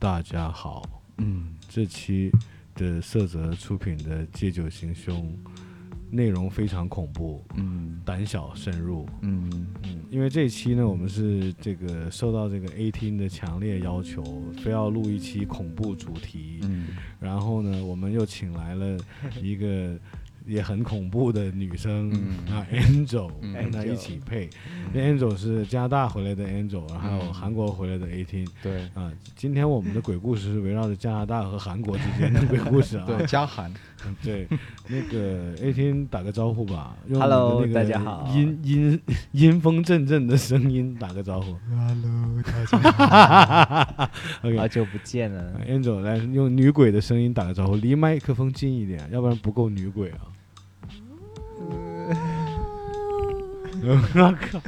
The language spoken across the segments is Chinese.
大家好，嗯，这期的色泽出品的《借酒行凶》内容非常恐怖，嗯。胆小慎入。嗯。嗯，因为这一期呢，我们是这个受到这个 A 厅的强烈要求，非要录一期恐怖主题。嗯。然后呢，我们又请来了一个也很恐怖的女生、嗯啊，Angel 嗯跟她一起配。Angel 是加拿大回来的 Angel，然后还有嗯韩国回来的 A T。对啊，今天我们的鬼故事是围绕着加拿大和韩国之间的鬼故事啊。对，嘉涵，对，那个 A T 打个招呼吧。用 Hello，大家好阴阴阴风阵阵的声音打个招呼。Hello，大家好。好久不见了。Angel 来用女鬼的声音打个招呼，离麦克风近一点，要不然不够女鬼啊。我靠，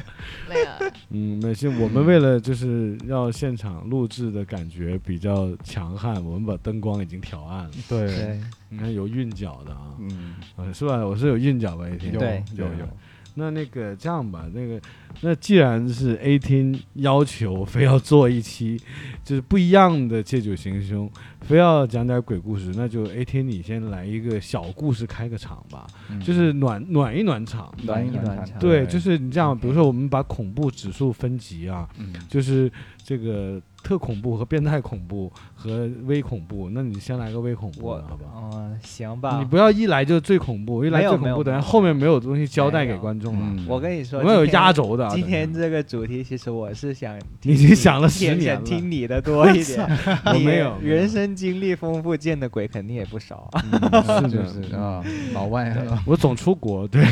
没有，嗯，没事，我们为了就是要现场录制的感觉比较强悍，我们把灯光已经调暗了。对，你看有韵脚的啊，嗯，嗯，是吧？我是有韵脚吧？一天有对有有，那那个这样吧，那个那既然是 A 厅要求非要做一期就是不一样的借酒行凶，非要讲点鬼故事，那就 A 厅你先来一个小故事开个场吧，嗯就是暖暖一暖场。暖一暖场暖场，对，就是你这样，比如说我们把恐怖指数分级啊，嗯就是这个特恐怖和变态恐怖和微恐怖，那你先来个微恐怖的好不好？嗯，行吧。你不要一来就最恐怖，一来最恐怖，等下后面没有东西交代给观众了。嗯。我跟你说，我们有压轴的啊。今天这个主题，其实我是想你已经想了十年了，想听你的多一点。你我没有人生经历丰富，见的鬼肯定也不少。是的 是啊，老外啊，我总出国，对。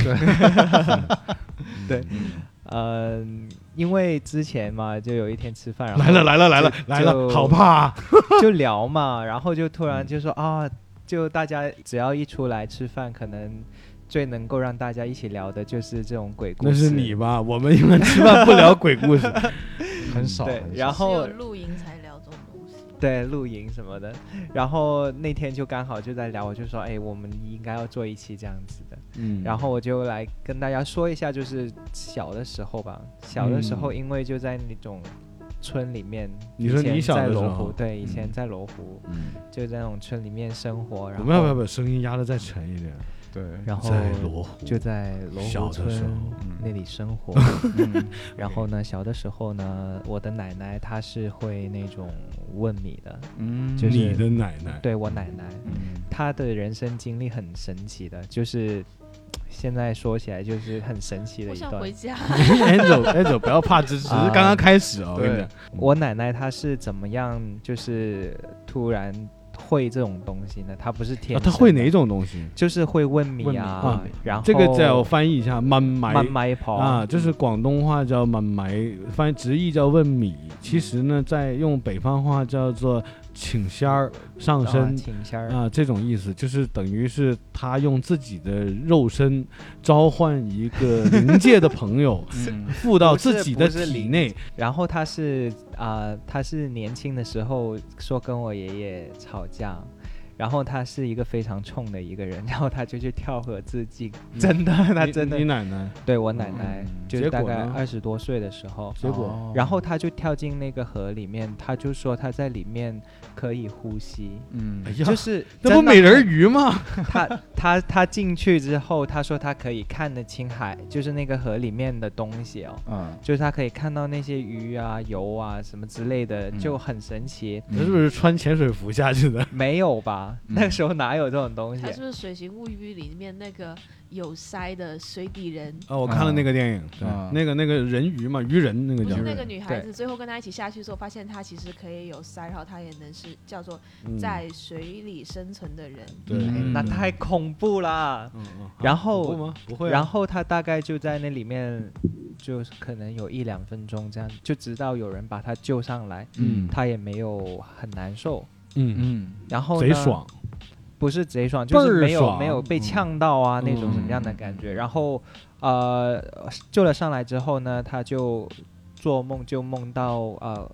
对。嗯。嗯，因为之前嘛，就有一天吃饭，然后来了来了来了来了，好怕啊！就聊嘛，然后就突嗯然就说啊，就大家只要一出来吃饭，可能最能够让大家一起聊的就是这种鬼故事。那是你吧？我们一般吃饭不聊鬼故事，很少，对然后只有露营才聊这种东西。对露营什么的，然后那天就刚好就在聊，我就说，哎，我们应该要做一期这样子的。嗯然后我就来跟大家说一下，就是小的时候吧，小的时候嗯因为就在那种村里面，你说以前你小的时在罗湖，候对，以前嗯在罗湖，嗯，就在那种村里面生活，然后我们要不要把声音压得再沉一点？对，然后在罗湖就在罗小湖村的时候那里生活。嗯然后呢，小的时候呢，我的奶奶她是会那种问米的，嗯，就是你的奶奶，对我奶奶，嗯她的人生经历很神奇的，就是 现在说起来就是很神奇的一段想回。家，Angel Angel 不要怕，只只是啊刚刚开始哦！我跟你对讲，我奶奶她是怎么样，就是突然会这种东西呢？他不是天啊，他会哪种东西？就是会问米问米啊，啊然后这个叫我翻译一下，慢埋慢埋跑啊，就是广东话叫慢埋，翻译直译叫问米。其实呢，在用北方话叫做请仙儿上啊身请仙儿。啊，这种意思就是等于是他用自己的肉身召唤一个灵界的朋友，嗯。附到自己的体内。然后他是啊、他是年轻的时候说跟我爷爷吵架，然后他是一个非常冲的一个人，然后他就去跳河自尽，真的，他真的。你奶奶？对我奶奶、嗯就是大概二十多岁的时候。结果？哦。然后他就跳进那个河里面，他就说他在里面可以呼吸，嗯。哎呀，就是那不美人鱼吗？他他他进去之后，他说他可以看得清海，就是那个河里面的东西哦，嗯。就是他可以看到那些鱼啊、油啊什么之类的，嗯。就很神奇。他是不是穿潜水服下去的？没有吧？嗯那个时候哪有这种东西它？是不是《水形物语》里面那个有鳃的水底人？哦，我看了那个电影，对啊，那个那个人鱼嘛，鱼人那个叫不是那个女孩子，最后跟他一起下去之后，发现她其实可以有鳃，然后她也能是叫做嗯在水里生存的人。对，那太恐怖啦！嗯嗯，然后不会吗？不会啊，然后他大概就在那里面，就是可能有一两分钟这样，就直到有人把他救上来，嗯他也没有很难受。嗯，嗯然后呢贼爽，不是贼爽，就是没有没有被嗯呛到啊、那种嗯什么样的感觉。然后呃救了上来之后呢，他就做梦就梦到呃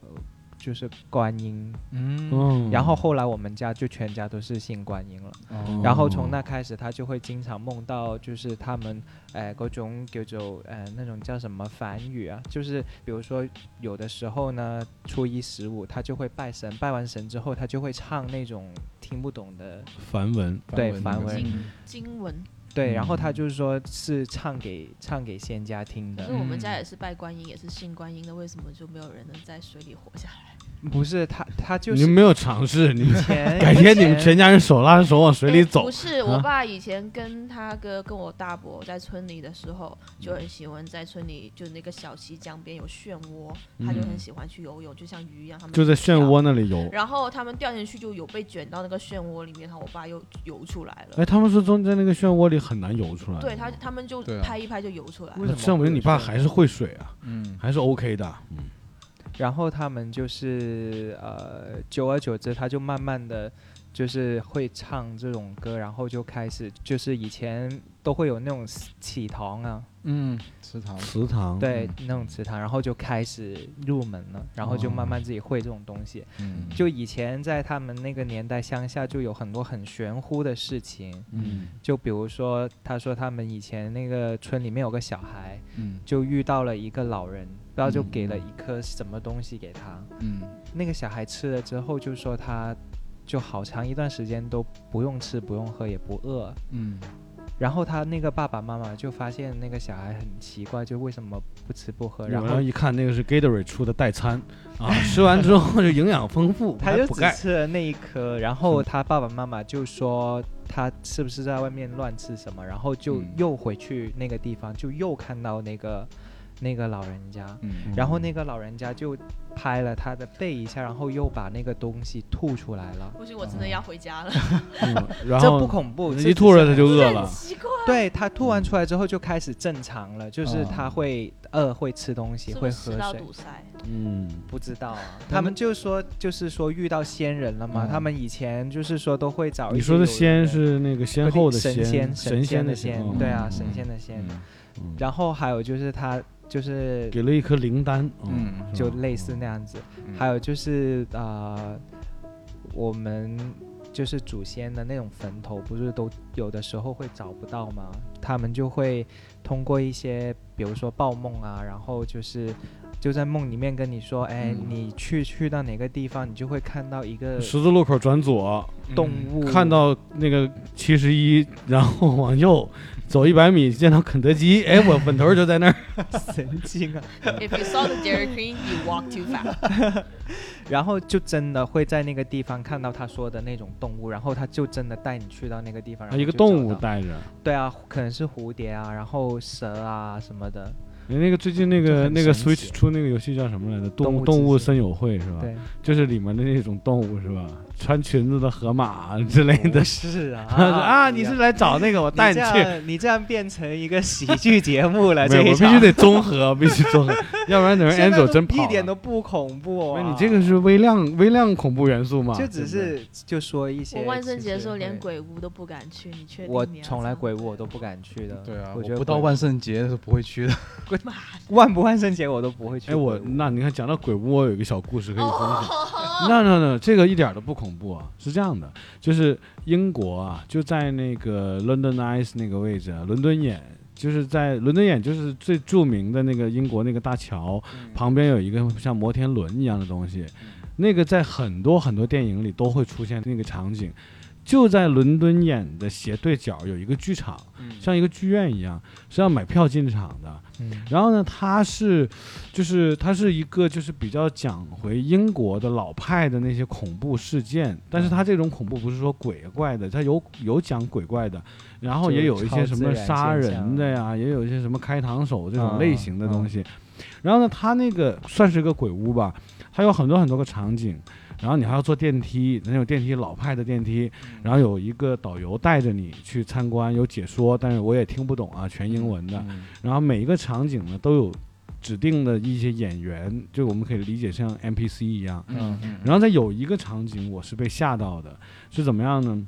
就是观音，嗯。嗯，然后后来我们家就全家都是信观音了。哦。然后从那开始，他就会经常梦到，就是他们，誒嗰種叫做誒、呃那种叫什么梵语啊，就是比如说有的时候呢，初一十五他就会拜神，拜完神之后，他就会唱那种听不懂的，梵文，对梵梵文，经经文，对，然後嗯他就是说是唱给唱给仙家听的。因为，我们家也是拜观音，也是信观音的，为什么就没有人能在水里活下来？不是他他就是你们没有尝试，你以们前 改天你们全家人手拉着手往水里走不，是，我啊爸以前跟他哥跟我大伯在村里的时候，就很喜欢在村里就那个小溪江边有漩涡，他就很喜欢去游泳，就像鱼一样，他们就在漩涡那里游。然后他们掉进去就有被卷到那个漩涡里面，然后我爸又游出来了。哎，他们说中间那个漩涡里很难游出来。对他，他们就拍一拍就游出来了。为什么证明你爸还是会水啊，嗯还是 OK 的。嗯，然后他们就是呃，久而久之，他就慢慢的就是会唱这种歌，然后就开始就是以前都会有那种祠堂啊，嗯，祠堂。祠堂。对，嗯。那种祠堂，然后就开始入门了，然后就慢慢自己会这种东西。嗯。就以前在他们那个年代，乡下就有很多很玄乎的事情，嗯。就比如说，他说他们以前那个村里面有个小孩，嗯。就遇到了一个老人，不知道就嗯给了一颗什么东西给他。嗯那个小孩吃了之后，就说他就好长一段时间都不用吃、不用喝、也不饿。嗯然后他那个爸爸妈妈就发现那个小孩很奇怪，就为什么不吃不喝？然然后后一看那个是 Gatorade 出的代餐啊，吃完之后就营养丰富，他就只钙。吃了那一颗，然后他爸爸妈妈就说他是不是在外面乱吃什么，然后就嗯又回去那个地方，就又看到那个那个老人家，嗯然后那个老人家就拍了他的背一下，然后又把那个东西吐出来了。不行，我真的要回家了。嗯 然这不恐怖，一吐了他就饿了。奇怪，对他吐完出来之后就开始正常了，就是哦他会饿，会吃东西，会喝水。堵塞？嗯，不知道啊，他们就说就是说遇到仙人了嘛，嗯他们以前就是说都会找你说的仙是那个先后的神仙，神仙的仙哦对啊，嗯神仙的仙。然后还有就是他就是给了一颗灵丹，嗯就类似那样子，嗯。还有就是呃，我们就是祖先的那种坟头，不是都有的时候会找不到吗？他们就会通过一些，比如说报梦啊，然后就是就在梦里面跟你说，哎，嗯。你去去到哪个地方，你就会看到一个十字路口转左，动物，看到那个七十一，然后往右走一百米见到肯德基，哎，我坟头就在那儿。神经啊，If you saw the Dairy Queen, you walk too fast。然后就真的会在那个地方看到他说的那种动物，然后他就真的带你去到那个地方，然后一个动物带着。对啊，可能是蝴蝶啊，然后蛇啊什么的。你那个最近那个那个 Switch 出那个游戏叫什么来着？动动物动物森友会是吧？对，就是里面的那种动物是吧？穿裙子的河马之类的不。是啊 啊，你是来找那个，我带你去。样你这样变成一个喜剧节目了，没有，这一场我必须得综合，必须综合，要不然等人现在 Angel 真跑一点都不恐怖啊！那你这个是微量微量恐怖元素嘛？就只是就说一些。我万圣节的时候连，鬼屋都不敢去，你确定我从来鬼屋我都不敢去的。对啊，我觉得我不到万圣节是不会去的。万不万圣节我都不会去哎，我那你看讲到鬼屋，我有一个小故事可以分哦享。那那那这个一点都不恐怖啊，是这样的，就是英国啊，就在那个 London Eyes 那个位置啊，伦敦眼，就是在伦敦眼就是最著名的那个英国那个大桥嗯旁边有一个像摩天轮一样的东西，那个在很多很多电影里都会出现那个场景。就在伦敦演的斜对角有一个剧场，嗯。像一个剧院一样，是要买票进场的。嗯。然后呢，它是，就是它是一个就是比较讲回英国的老派的那些恐怖事件，但是它这种恐怖不是说鬼怪的，它有有讲鬼怪的，然后也有一些什么杀人的呀，也有一些什么开膛手这种嗯类型的东西。然后呢，它那个算是个鬼屋吧，它有很多很多个场景，然后你还要坐电梯，那种电梯老派的电梯，然后有一个导游带着你去参观，有解说，但是我也听不懂啊，全英文的。嗯然后每一个场景呢都有指定的一些演员，就我们可以理解像 NPC 一样。嗯嗯然后在有一个场景我是被吓到的，是怎么样呢？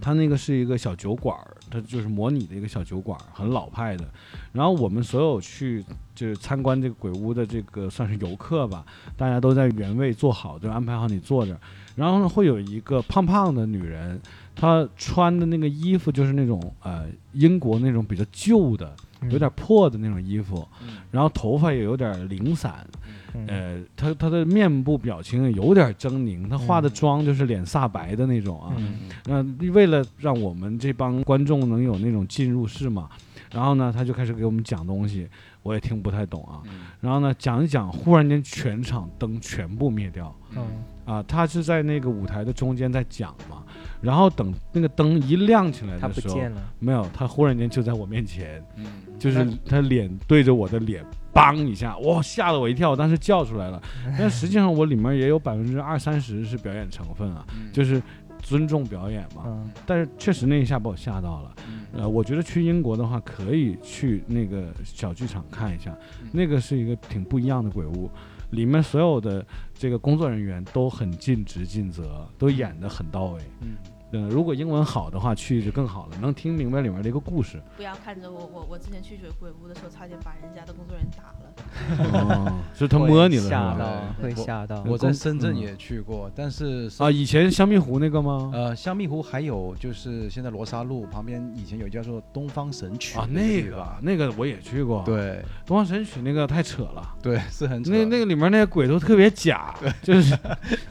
它那个是一个小酒馆儿，它就是模拟的一个小酒馆儿，很老派的。然后我们所有去就是参观这个鬼屋的这个算是游客吧，大家都在原位坐好，就安排好你坐着。然后呢，会有一个胖胖的女人，她穿的那个衣服就是那种呃英国那种比较旧的、嗯有点破的那种衣服，嗯然后头发也有点零散，嗯呃，他他的面部表情也有点狰狞，他化的嗯妆就是脸煞白的那种啊。嗯那、为了让我们这帮观众能有那种进入式嘛，然后呢，他就开始给我们讲东西，我也听不太懂啊。嗯然后呢，讲一讲，忽然间全场灯全部灭掉嗯啊！他是在那个舞台的中间在讲嘛，然后等那个灯一亮起来的时候，不见了，没有，他忽然间就在我面前，嗯。就是他脸对着我的脸，梆一下，哇，吓了我一跳，我当时叫出来了。但实际上我里面也有百分之二三十是表演成分啊，嗯。就是尊重表演嘛。嗯。但是确实那一下把我吓到了。嗯。呃，我觉得去英国的话，可以去那个小剧场看一下，嗯。那个是一个挺不一样的鬼屋，里面所有的这个工作人员都很尽职尽责，都演得很到位。嗯嗯，如果英文好的话，去就更好了，能听明白里面的一个故事。不要看着我，我我之前去鬼鬼屋的时候，差点把人家的工作人员打了。哦，是他摸你了是吓吧？到，会吓到。我在深圳也去过，但是是啊，以前香蜜湖那个吗？呃，香蜜湖还有就是现在罗沙路旁边以前有叫做东方神曲啊，那个那个我也去过。，对东方神曲那个太扯了。对是很扯那那个里面那些鬼都特别假，就是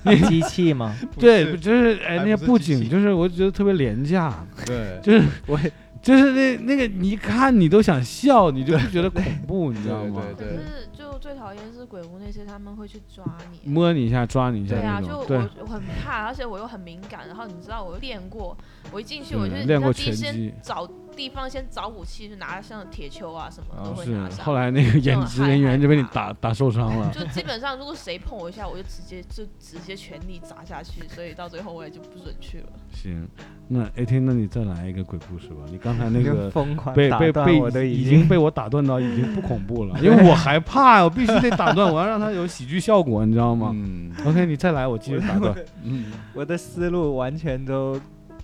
那机器吗？对，就是哎，那些布景，就是是我觉得特别廉价，对就是我就是那那个你一看你都想笑，你就不觉得恐怖，你知道吗？对可是就最讨厌是鬼屋那些，他们会去抓你。摸你一下，抓你一下对啊，就我，我很怕，而且我又很敏感。然后你知道，我又练过，我一进去嗯我就练过你知道第一拳击先找地方先找武器，就拿像铁锹啊什么啊都会是拿上。后来那个演职人员就被你打打受伤了。就基本上，如果谁碰我一下，我就直接就直接全力砸下去，所以到最后我也就不准去了。行，那 AT，那你再来一个鬼故事吧。你刚才那个疯狂被打断被被我都已经被我打断到已经不恐怖了，因为我害怕，我必须得打断，我要让它有喜剧效果，你知道吗嗯？OK，你再来，我继续打断。嗯我的思路完全都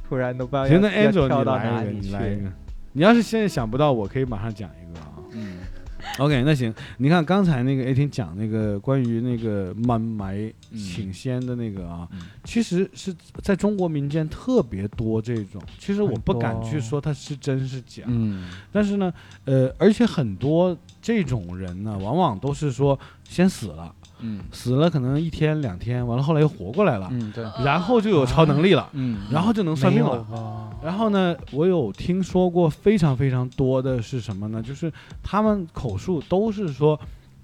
突然都不知道行，那要跳你来一个，到哪里去。你要是现在想不到，我可以马上讲一个啊。嗯 OK，那行，你看刚才那个 A 婷讲那个关于那个满埋嗯请仙的那个啊，嗯其实是在中国民间特别多这种。其实我不敢去说它是真是假，嗯但是呢，呃，而且很多这种人呢，往往都是说先死了，嗯死了可能一天两天，完了后来又活过来了，嗯对然后就有超能力了，嗯然后就能算命了。吧？然后呢，我有听说过非常非常多的是什么呢？就是他们口述都是说，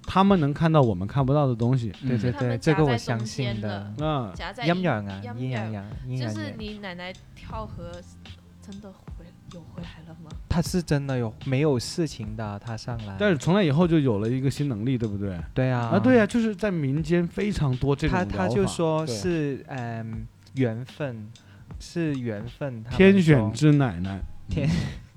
他们能看到我们看不到的东西。对对对，这个我相信的的。啊，夹在阴阴阳啊，阴阴阳阳，阴就是。你奶奶跳河，真的回有回来了吗？他是真的有没有事情的？他上来，但是从那以后就有了一个新能力，对不对？对啊啊，对啊、就是在民间非常多这种他他就说是嗯缘分，是缘分。他天选之奶奶，天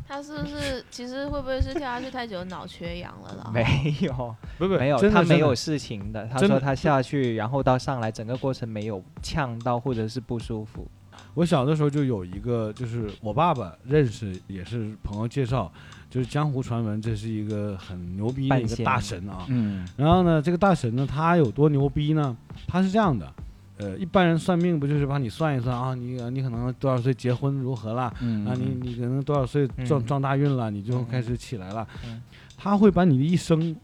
他是不是其实会不会是跳下去太久脑缺氧了啦？没有不不没有，他没有事情的。他说他下去，然后到上来，整个过程没有呛到或者是不舒服。我小的时候就有一个，就是我爸爸认识，也是朋友介绍，就是江湖传闻，这是一个很牛逼的一个大神啊。嗯然后呢，这个大神呢，他有多牛逼呢？他是这样的，呃，一般人算命不就是帮你算一算啊？你你可能多少岁结婚如何啦？嗯啊，你你可能多少岁撞嗯撞大运了，你就嗯开始起来了。嗯他会把你的一生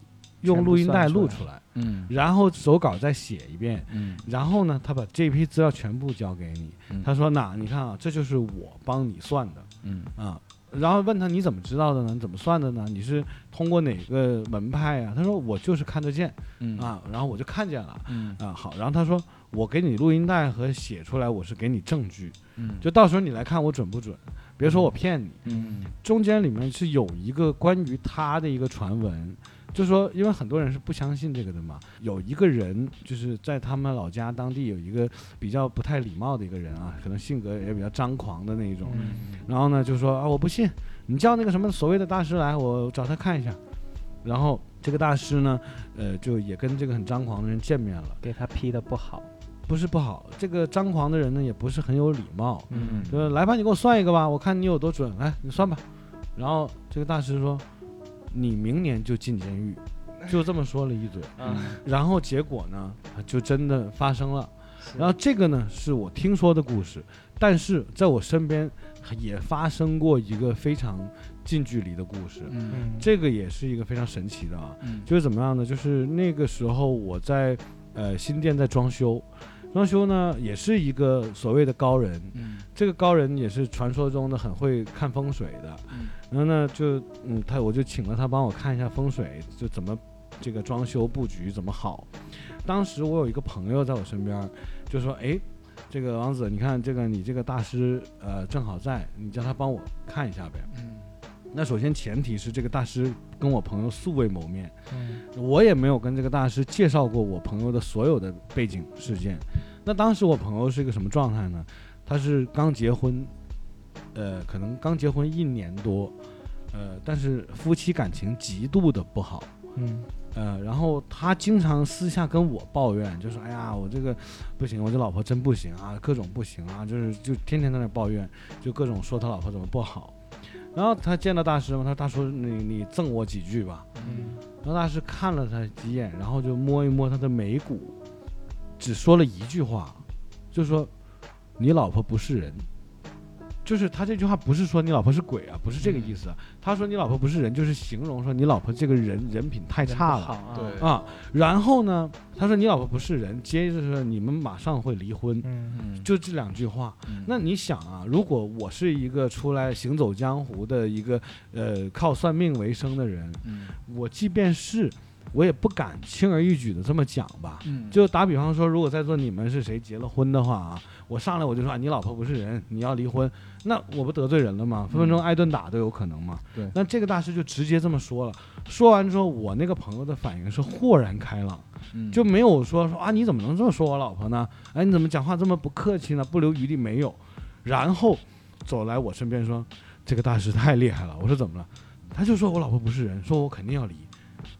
用录音带录出来，嗯然后手稿再写一遍，嗯然后呢，他把这批资料全部交给你。嗯他说：“那你看啊，这就是我帮你算的嗯啊。”然后问他你怎么知道的呢？你怎么算的呢？你是通过哪个门派啊？他说我就是看得见嗯啊，然后我就看见了嗯啊。好，然后他说我给你录音带和写出来，我是给你证据，嗯就到时候你来看我准不准，别说我骗你。嗯中间里面是有一个关于他的一个传闻，就是说因为很多人是不相信这个的嘛，有一个人就是在他们老家当地有一个比较不太礼貌的一个人啊，可能性格也比较张狂的那一种，嗯。然后呢就说啊我不信，你叫那个什么所谓的大师来，我找他看一下，然后这个大师呢，呃就也跟这个很张狂的人见面了，给他批的不好。不是不好，这个张狂的人呢也不是很有礼貌，嗯。说来吧，你给我算一个吧，我看你有多准，来你算吧。然后这个大师说，你明年就进监狱，就这么说了一嘴。嗯，然后结果呢，就真的发生了。然后这个呢是我听说的故事，但是在我身边也发生过一个非常近距离的故事。这个也是一个非常神奇的啊，嗯。就是怎么样呢？就是那个时候我在呃新店在装修，装修呢也是一个所谓的高人，嗯。这个高人也是传说中的很会看风水的，嗯然后呢就嗯他我就请了他帮我看一下风水，就怎么这个装修布局怎么好。当时我有一个朋友在我身边，就说哎。这个王子，你看这个你这个大师，呃，正好在，你叫他帮我看一下呗。嗯那首先前提是这个大师跟我朋友素未谋面，嗯我也没有跟这个大师介绍过我朋友的所有的背景事件。那当时我朋友是一个什么状态呢？他是刚结婚，呃，可能刚结婚一年多，呃，但是夫妻感情极度的不好。嗯呃，然后他经常私下跟我抱怨，就说：“哎呀，我这个不行，我这老婆真不行啊，各种不行啊，就是就天天在那抱怨，就各种说他老婆怎么不好。”然后他见到大师嘛，他说：“大叔，你你赠我几句吧。”嗯然后大师看了他几眼，然后就摸一摸他的眉骨，只说了一句话，就说：“你老婆不是人。”就是他这句话不是说你老婆是鬼啊，不是这个意思啊。他说你老婆不是人，就是形容说你老婆这个人人品太差了。对。啊，然后呢，他说你老婆不是人，接着说你们马上会离婚，嗯。嗯。就这两句话。嗯。那你想啊，如果我是一个出来行走江湖的一个呃靠算命为生的人，嗯。我即便是我也不敢轻而易举的这么讲吧。嗯就打比方说，如果在座你们是谁结了婚的话啊，我上来我就说、啊、你老婆不是人，你要离婚，那我不得罪人了吗？分分钟挨顿打都有可能嘛。对那这个大师就直接这么说了，说完之后，我那个朋友的反应是豁然开朗。嗯就没有说说啊，你怎么能这么说我老婆呢？哎，你怎么讲话这么不客气呢？不留余地没有。然后走来我身边说，这个大师太厉害了。我说怎么了？他就说我老婆不是人，说我肯定要离。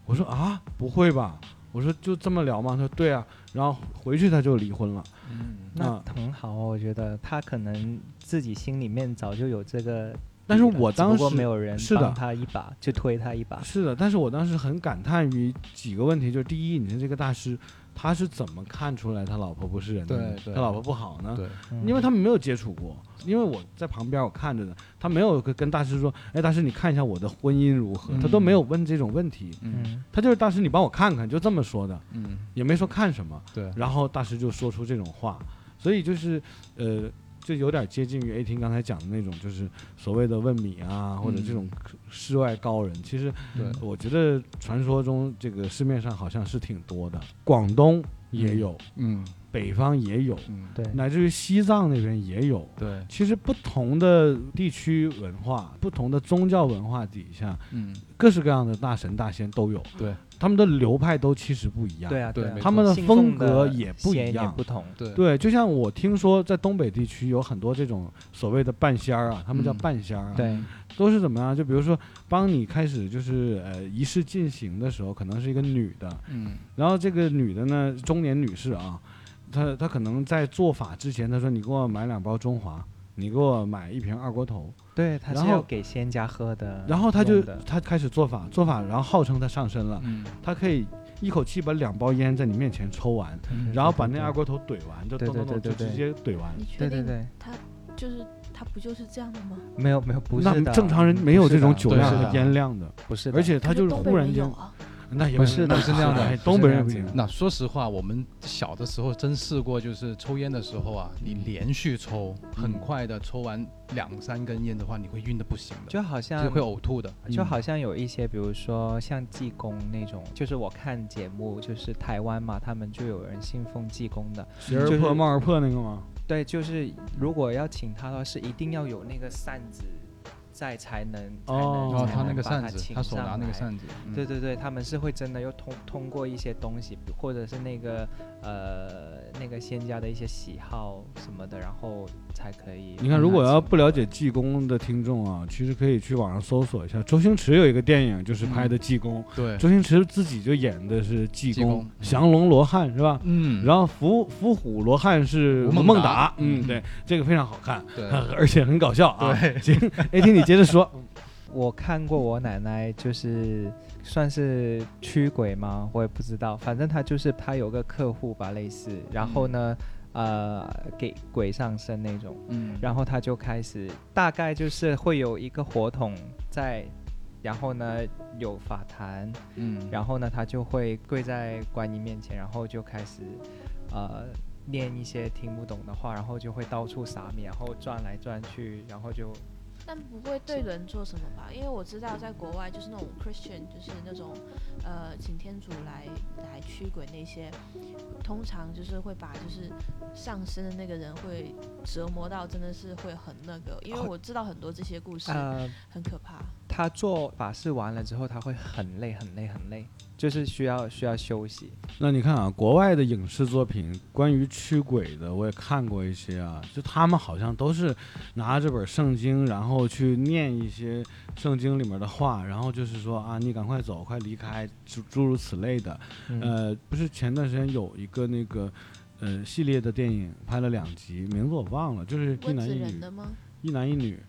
我说啊，不会吧？我说就这么聊吗？他说对啊。然后回去他就离婚了。嗯那啊很好哦，我觉得他可能自己心里面早就有这个，但是我当时没有人是的帮他一把，就推他一把。是的，但是我当时很感叹于几个问题，就是第一，你是这个大师他是怎么看出来他老婆不是人的？对对。他老婆不好呢？因为他们没有接触过，因为我在旁边我看着呢，他没有跟跟大师说，哎，大师你看一下我的婚姻如何，他都没有问这种问题，嗯嗯。他就是大师你帮我看看，就这么说的，嗯。也没说看什么，对。然后大师就说出这种话，所以就是呃，就有点接近于 A 听刚才讲的那种，就是所谓的问米啊，或者这种世外高人，其实对。我觉得传说中这个市面上好像是挺多的，广东也有，嗯北方也有，嗯对，乃至于西藏那边也有。对其实不同的地区文化、不同的宗教文化底下，嗯各式各样的大神大仙都有，对他们的流派都其实不一样。对对他们的风格也不一样不同。对对，就像我听说在东北地区有很多这种所谓的半仙儿啊，他们叫嗯半仙儿啊，对，都是怎么样？就比如说帮你开始就是呃仪式进行的时候，可能是一个女的，嗯然后这个女的呢，中年女士啊，她她可能在做法之前，他说你给我买两包中华，你给我买一瓶二锅头，对，他然后是要给仙家喝的。然后他就弄的她开始做法，做法，然后号称他上身了，嗯他可以一口气把两包烟在你面前抽完，嗯然后把那二锅头怼完，就对咚咚咚就直接怼完。你确定对对对，他就是他不就是这样的吗？没有没有，不是的，正常人没有这种酒量和烟量的，不是的，而且他就是忽然间那也不是的不是那样的东北人不行那样。那说实话，我们小的时候真试过，就是抽烟的时候啊，你连续抽，很快的抽完两三根烟的话，你会晕的不行的，就好像是会呕吐的。就好像有一些，比如说像济公那种，就是我看节目，就是台湾嘛，他们就有人信奉济公的。就是鞋儿破帽儿破那个吗？对，就是如果要请他的话，是一定要有那个扇子在才能才能哦然后他那个扇子，他手拿那个扇子，嗯。对对对，他们是会真的又通通过一些东西，或者是那个呃那个仙家的一些喜好什么的，然后才可以。你看，如果要不了解济公的听众啊，其实可以去网上搜索一下，周星驰有一个电影就是拍的济公，对，周星驰自己就演的是济公降龙罗汉是吧？嗯，然后伏伏虎罗汉是吴孟达孟达，嗯，嗯对，这个非常好看，对 而且很搞笑啊。对，行，A T 你接着说，我看过我奶奶就是算是驱鬼吗？我也不知道，反正他就是他有个客户吧，类似，然后呢，呃，给鬼上身那种，嗯，然后他就开始大概就是会有一个火筒在，然后呢有法坛，嗯，然后呢他就会跪在观音面前，然后就开始呃念一些听不懂的话，然后就会到处撒米，然后转来转去，然后就但不会对人做什么吧？因为我知道在国外就是那种 Christian，就是那种呃请天主来来驱鬼那些，通常就是会把就是上身的那个人会折磨到真的是会很那个，因为我知道很多这些故事呃。很可怕。他做法事完了之后，他会很累很累很累，就是需要需要休息。那你看啊，国外的影视作品关于驱鬼的，我也看过一些啊，就他们好像都是拿这本圣经，然后去念一些圣经里面的话，然后就是说啊，你赶快走，快离开，诸诸如此类的。嗯、呃，不是前段时间有一个那个呃系列的电影拍了两集，名字我忘了，就是一男一女？一男一女。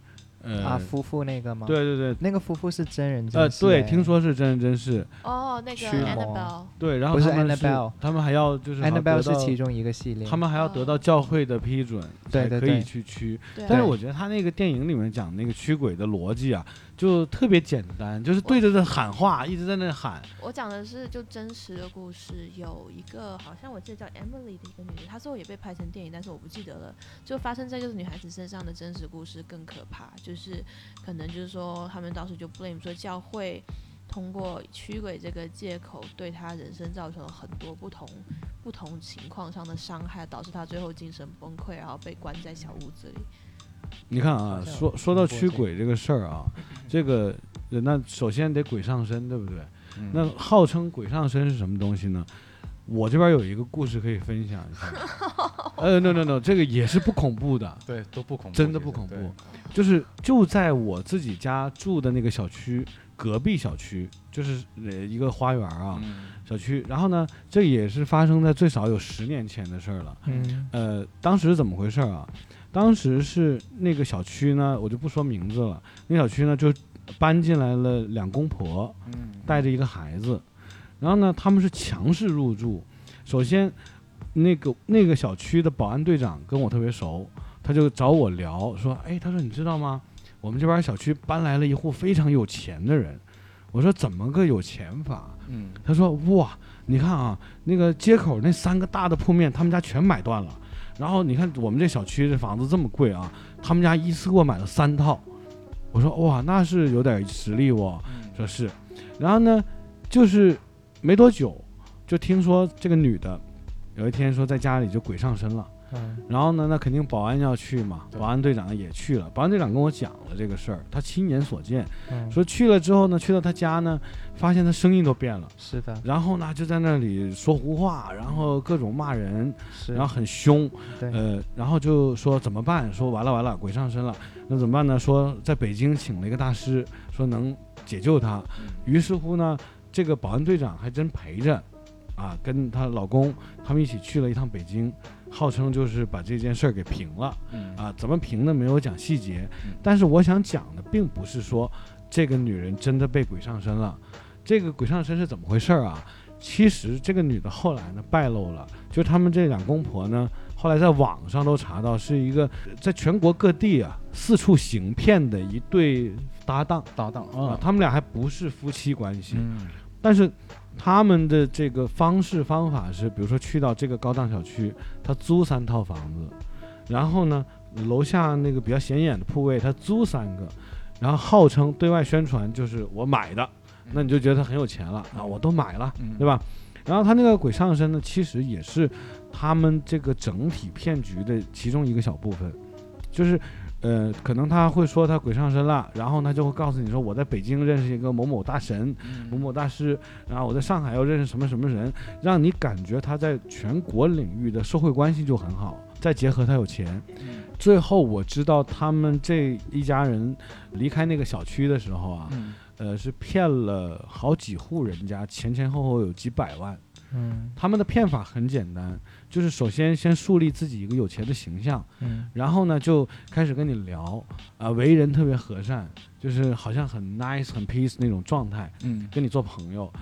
呃，啊，夫妇那个吗？，对对对，那个夫妇是真人真呃，对，哎。听说是真人真事，哦，那个驱魔。Annabelle，对，然后不是他们 Annabelle 他们还要就是好像 Annabelle 得到是其中一个系列。他们还要得到教会的批准，才可以对。对对去驱。但是我觉得他那个电影里面讲那个驱鬼的逻辑啊，就特别简单，就是对着这喊话，一直在那喊。我讲的是就真实的故事，有一个好像我记得叫 Emily 的一个女的，她最后也被拍成电影，但是我不记得了。就发生在就是女孩子身上的真实故事更可怕，就是可能就是说他们当时就 blame 说教会通过驱鬼这个借口对她人生造成了很多不同不同情况上的伤害，导致她最后精神崩溃，然后被关在小屋子里。你看啊，说说到驱鬼这个事儿啊，这个呃那首先得鬼上身，对不对？嗯那号称鬼上身是什么东西呢？我这边有一个故事可以分享一下。呃，no no no，这个也是不恐怖的。对都不恐怖，真的不恐怖就是就在我自己家住的那个小区隔壁小区，就是呃一个花园啊、嗯小区。然后呢，这也是发生在最少有十年前的事儿了。嗯呃，当时怎么回事儿啊？当时是那个小区呢，我就不说名字了。那小区呢就搬进来了两公婆，嗯带着一个孩子，然后呢，他们是强势入住。首先，那个那个小区的保安队长跟我特别熟，他就找我聊，说：“哎，他说你知道吗？我们这边小区搬来了一户非常有钱的人。”我说：“怎么个有钱法嗯？”他说：“哇，你看啊，那个街口那三个大的铺面，他们家全买断了。然后你看我们这小区这房子这么贵啊，他们家一次给我买了三套。”我说：“哇，那是有点实力哦。”嗯说是，然后呢，就是没多久，就听说这个女的有一天说在家里就鬼上身了，嗯。然后呢，那肯定保安要去嘛，保安队长也去了，保安队长跟我讲了这个事儿，他亲眼所见，嗯，说去了之后呢，去到他家呢，发现他声音都变了，是的，然后呢就在那里说胡话，然后各种骂人，是，然后很凶，对，呃，然后就说怎么办？说完了完了，鬼上身了，那怎么办呢？说在北京请了一个大师，说能解救他。于是乎呢，这个保安队长还真陪着，啊，跟她老公他们一起去了一趟北京，号称就是把这件事儿给平了。嗯。啊，怎么平的没有讲细节嗯，但是我想讲的并不是说这个女人真的被鬼上身了，这个鬼上身是怎么回事儿啊？其实这个女的后来呢败露了，就他们这两公婆呢，后来在网上都查到是一个在全国各地啊四处行骗的一对搭档。搭档啊啊，，他们俩还不是夫妻关系，嗯。但是他们的这个方式方法是，比如说去到这个高档小区，他租三套房子，然后呢，楼下那个比较显眼的铺位他租三个，然后号称对外宣传就是我买的，那你就觉得他很有钱了啊，我都买了，嗯对吧？然后他那个鬼上身呢，其实也是他们这个整体骗局的其中一个小部分，就是。呃，可能他会说他鬼上身了，然后他就会告诉你说，我在北京认识一个某某大神，某某大师，然后我在上海又认识什么什么人，让你感觉他在全国领域的社会关系就很好，再结合他有钱，最后我知道他们这一家人离开那个小区的时候啊，嗯。呃，是骗了好几户人家，前前后后有几百万，嗯他们的骗法很简单，就是首先先树立自己一个有钱的形象，嗯然后呢就开始跟你聊，啊、为人特别和善，就是好像很 nice 很 peace 那种状态，嗯跟你做朋友。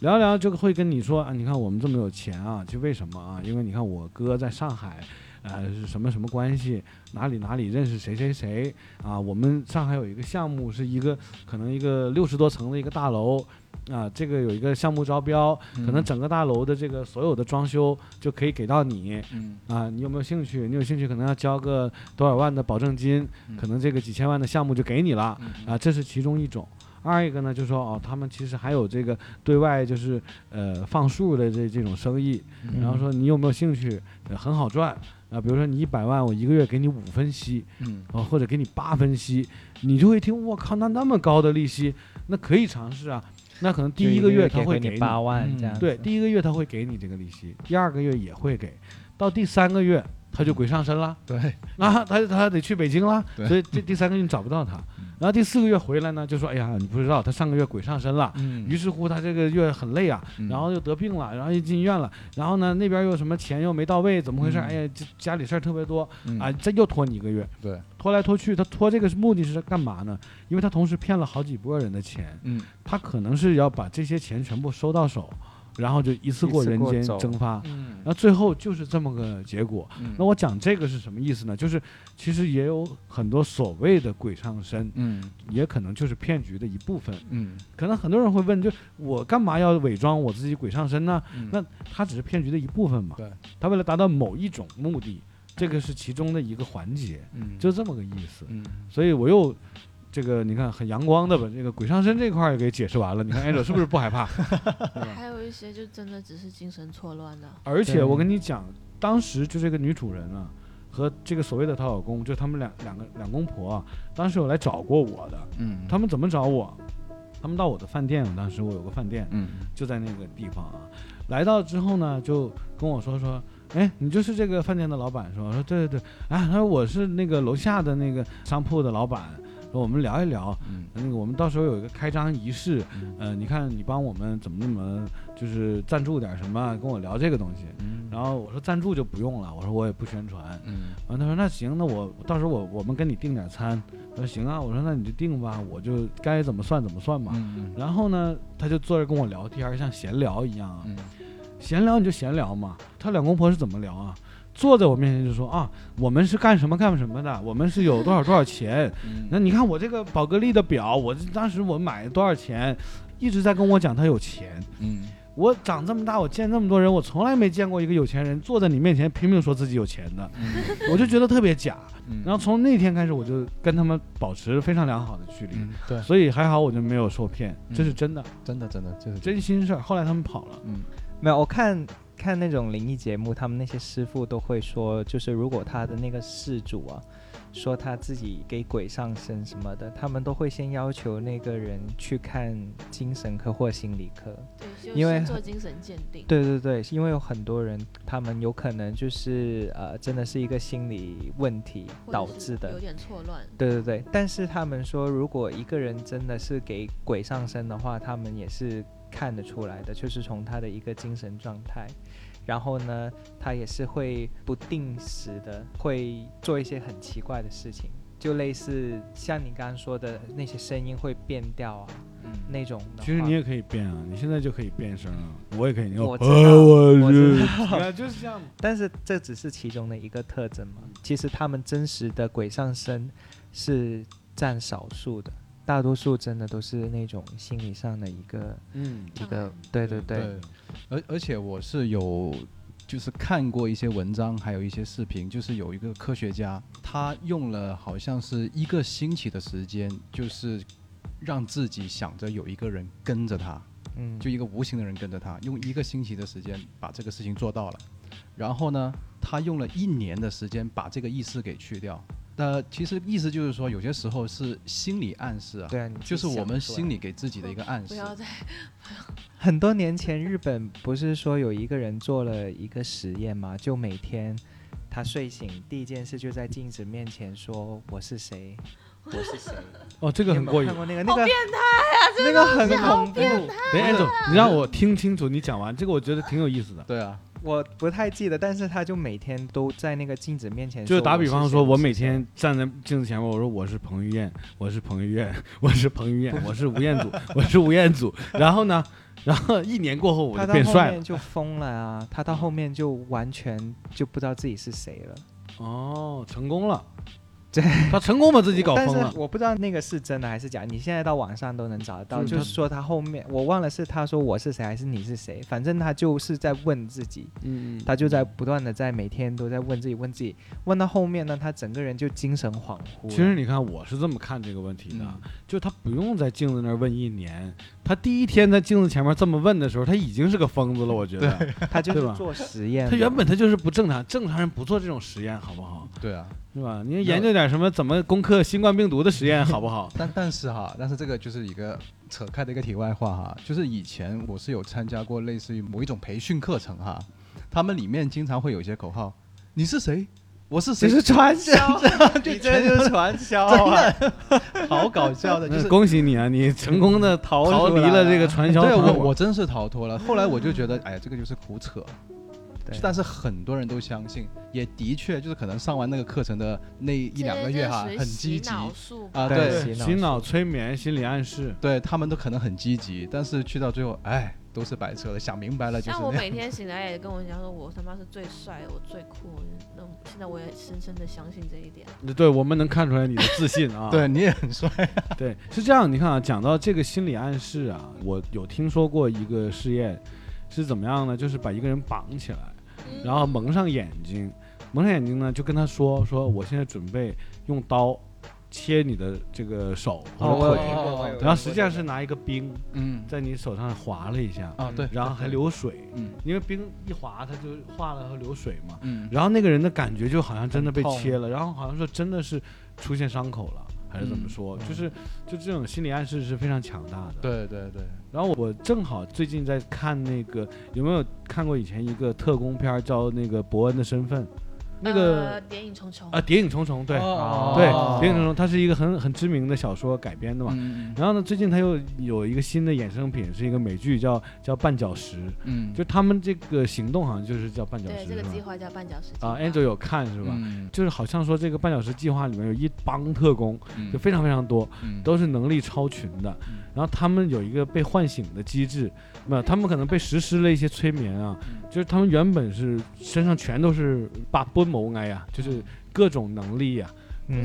聊一聊就会跟你说啊，你看我们这么有钱啊，就为什么啊？因为你看我哥在上海，呃，是什么什么关系，哪里哪里认识谁谁谁啊？我们上海有一个项目是一个可能一个六十多层的一个大楼，啊，这个有一个项目招标，可能整个大楼的这个所有的装修就可以给到你嗯啊，你有没有兴趣？你有兴趣可能要交个多少万的保证金，可能这个几千万的项目就给你了。嗯啊，这是其中一种。二一个呢，就是说哦，他们其实还有这个对外就是呃放数的这这种生意，嗯然后说你有没有兴趣？呃，很好赚啊，比如说你一百万，我一个月给你五分息，嗯哦，或者给你八分息，你就会听，我靠，那那么高的利息，那可以尝试啊。那可能第一一个月月他会给你八万对，第一个月他会给你这个利息，第二个月也会给，到第三个月他就鬼上身了。对，那，他他得去北京了，所以这第三个月你找不到他，然后第四个月回来呢，就说哎呀，你不知道他上个月鬼上身了，嗯。于是乎他这个月很累啊，嗯。然后又得病了，然后又进医院了，然后呢那边又什么钱又没到位，怎么回事？嗯。哎呀，家里事儿特别多嗯。啊，这又拖你一个月，对，拖来拖去，他拖这个目的是干嘛呢？因为他同时骗了好几波人的钱，嗯。他可能是要把这些钱全部收到手，然后就一次过人间蒸发，嗯然后最后就是这么个结果。那我讲这个是什么意思呢？就是其实也有很多所谓的鬼上身，嗯也可能就是骗局的一部分。嗯可能很多人会问，就我干嘛要伪装我自己鬼上身呢？嗯那它只是骗局的一部分嘛。对，他为了达到某一种目的，这个是其中的一个环节，嗯就这么个意思。嗯所以我又。这个你看很阳光的把这个鬼上身这块儿也给解释完了，你看 Angel 是不是不害怕？还有一些就真的只是精神错乱的，而且我跟你讲，当时就这个女主人啊，和这个所谓的她老公，就他们两两个两公婆啊，当时有来找过我的。嗯他们怎么找我？他们到我的饭店，当时我有个饭店嗯就在那个地方啊。来到之后呢，就跟我说说，哎，你就是这个饭店的老板是吧？我说对对对，啊，他说我是那个楼下的那个商铺的老板，说我们聊一聊，嗯那个我们到时候有一个开张仪式，嗯呃，你看你帮我们怎么怎么就是赞助点什么，跟我聊这个东西。嗯然后我说赞助就不用了，我说我也不宣传。嗯完他说那行，那我到时候我我们跟你订点餐。他说行啊，我说那你就订吧，我就该怎么算怎么算吧。嗯然后呢，他就坐着跟我聊天，像闲聊一样闲聊你就闲聊嘛。他两公婆是怎么聊啊？坐在我面前就说啊，我们是干什么干什么的，我们是有多少多少钱。嗯那你看我这个宝格丽的表，我当时我买多少钱，一直在跟我讲他有钱。嗯我长这么大，我见这么多人，我从来没见过一个有钱人坐在你面前拼命说自己有钱的，我就觉得特别假。嗯然后从那天开始，我就跟他们保持非常良好的距离，嗯对，所以还好我就没有受骗，这是真的，真的真的就是真心事儿。后来他们跑了，嗯没有，我看看那种灵异节目，他们那些师傅都会说，就是如果他的那个事主啊，说他自己给鬼上身什么的，他们都会先要求那个人去看精神科或心理科。对，就因为做精神鉴定。对对对，因为有很多人，他们有可能就是呃，真的是一个心理问题导致的有。点错乱。对对对，但是他们说，如果一个人真的是给鬼上身的话，他们也是看得出来的，就是从他的一个精神状态，然后呢，他也是会不定时的会做一些很奇怪的事情，就类似像你刚刚说的那些声音会变调啊嗯那种的。其实你也可以变啊，你现在就可以变声啊，我也可以。我哦知道我 我知道你看就是这样。但是这只是其中的一个特征嘛。其实他们真实的鬼上身是占少数的，大多数真的都是那种心理上的一个嗯，一个，对对对，对，而而且我是有就是看过一些文章，还有一些视频，就是有一个科学家，他用了好像是一个星期的时间，就是让自己想着有一个人跟着他，嗯，就一个无形的人跟着他，用一个星期的时间把这个事情做到了。然后呢，他用了一年的时间把这个意识给去掉。呃，其实意思就是说，有些时候是心理暗示啊，对就是我们心里给自己的一个暗示。不要再 很多年前，日本不是说有一个人做了一个实验吗？就每天他睡醒第一件事就在镜子面前说我是谁，我是谁？哦，这个很过瘾看。过那个那个变态啊！那个很恐怖。等 Angel，你让我听清楚你讲完这个，我觉得挺有意思的。对啊，我不太记得，但是他就每天都在那个镜子面前，就打比方说，我每天站在镜子前面，我说我是彭于晏，我是彭于晏，我是彭于晏，我是吴彦祖，我是吴彦祖。然后呢，然后一年过后我就变帅了面。就疯了啊！他到后面就完全就不知道自己是谁了。哦，成功了。对，他成功把自己搞但是疯了。我不知道那个是真的还是假，你现在到网上都能找得到。就是说他后面我忘了是他说我是谁还是你是谁，反正他就是在问自己，嗯，他就在不断的在每天都在问自己问自己，问到后面呢，他整个人就精神恍惚。其实你看，我是这么看这个问题的，嗯就他不用在镜子那儿问一年，他第一天在镜子前面这么问的时候，他已经是个疯子了。我觉得，他就是做实验，他原本他就是不正常，正常人不做这种实验，好不好？对啊。是吧？你研究点什么怎么攻克新冠病毒的实验，好不好？但但是哈，但是这个就是一个扯开的一个题外话哈，就是以前我是有参加过类似于某一种培训课程哈，他们里面经常会有一些口号，你是谁？我是谁？这是传销，你这就是传销啊！好搞笑的，就是恭喜你啊，你成功的逃逃离了这个传销对。我我真是逃脱了。后来我就觉得，哎呀，这个就是胡扯。对但是很多人都相信，也的确就是可能上完那个课程的那一两个月哈，很积极啊，对对洗脑、催眠、心理暗示，对，他们都可能很积极，但是去到最后，哎，都是白扯的。想明白了就是像我。每天醒来也跟我讲说，我他妈是最帅的，我最酷。那现在我也深深的相信这一点。对我们能看出来你的自信啊。对你也很帅，对，是这样。你看啊，讲到这个心理暗示啊，我有听说过一个试验，是怎么样呢？就是把一个人绑起来，然后蒙上眼睛，蒙上眼睛呢，就跟他说说，我现在准备用刀切你的这个手哦，或者腿，然后实际上是拿一个冰嗯。在你手上划了一下，啊对，然后还，流水，嗯。因为冰一划它就化了和流水嘛。嗯，然后那个人的感觉就好像真的被切了，然后好像说真的是出现伤口了，还是怎么嗯说？嗯就是就这种心理暗示是非常强大的。。对对对，然后我正好最近在看那个，有没有看过以前一个特工片儿叫那个《伯恩的身份》？那个呃谍影重重。啊，《谍影重重》对。哦。对，哦《谍影重重》它是一个很很知名的小说改编的嘛。嗯然后呢，最近它又有一个新的衍生品，是一个美剧叫叫《绊脚石》，嗯，就他们这个行动好像就是叫绊脚石对，这个计划叫绊脚石啊，Angel 有看是吧？嗯。就是好像说这个绊脚石计划里面有一帮特工，嗯就非常非常多，嗯。都是能力超群的嗯。然后他们有一个被唤醒的机制，没有，他们可能被实施了一些催眠啊，嗯。就是他们原本是身上全都是把奔谋哎呀，就是各种能力呀、不嗯，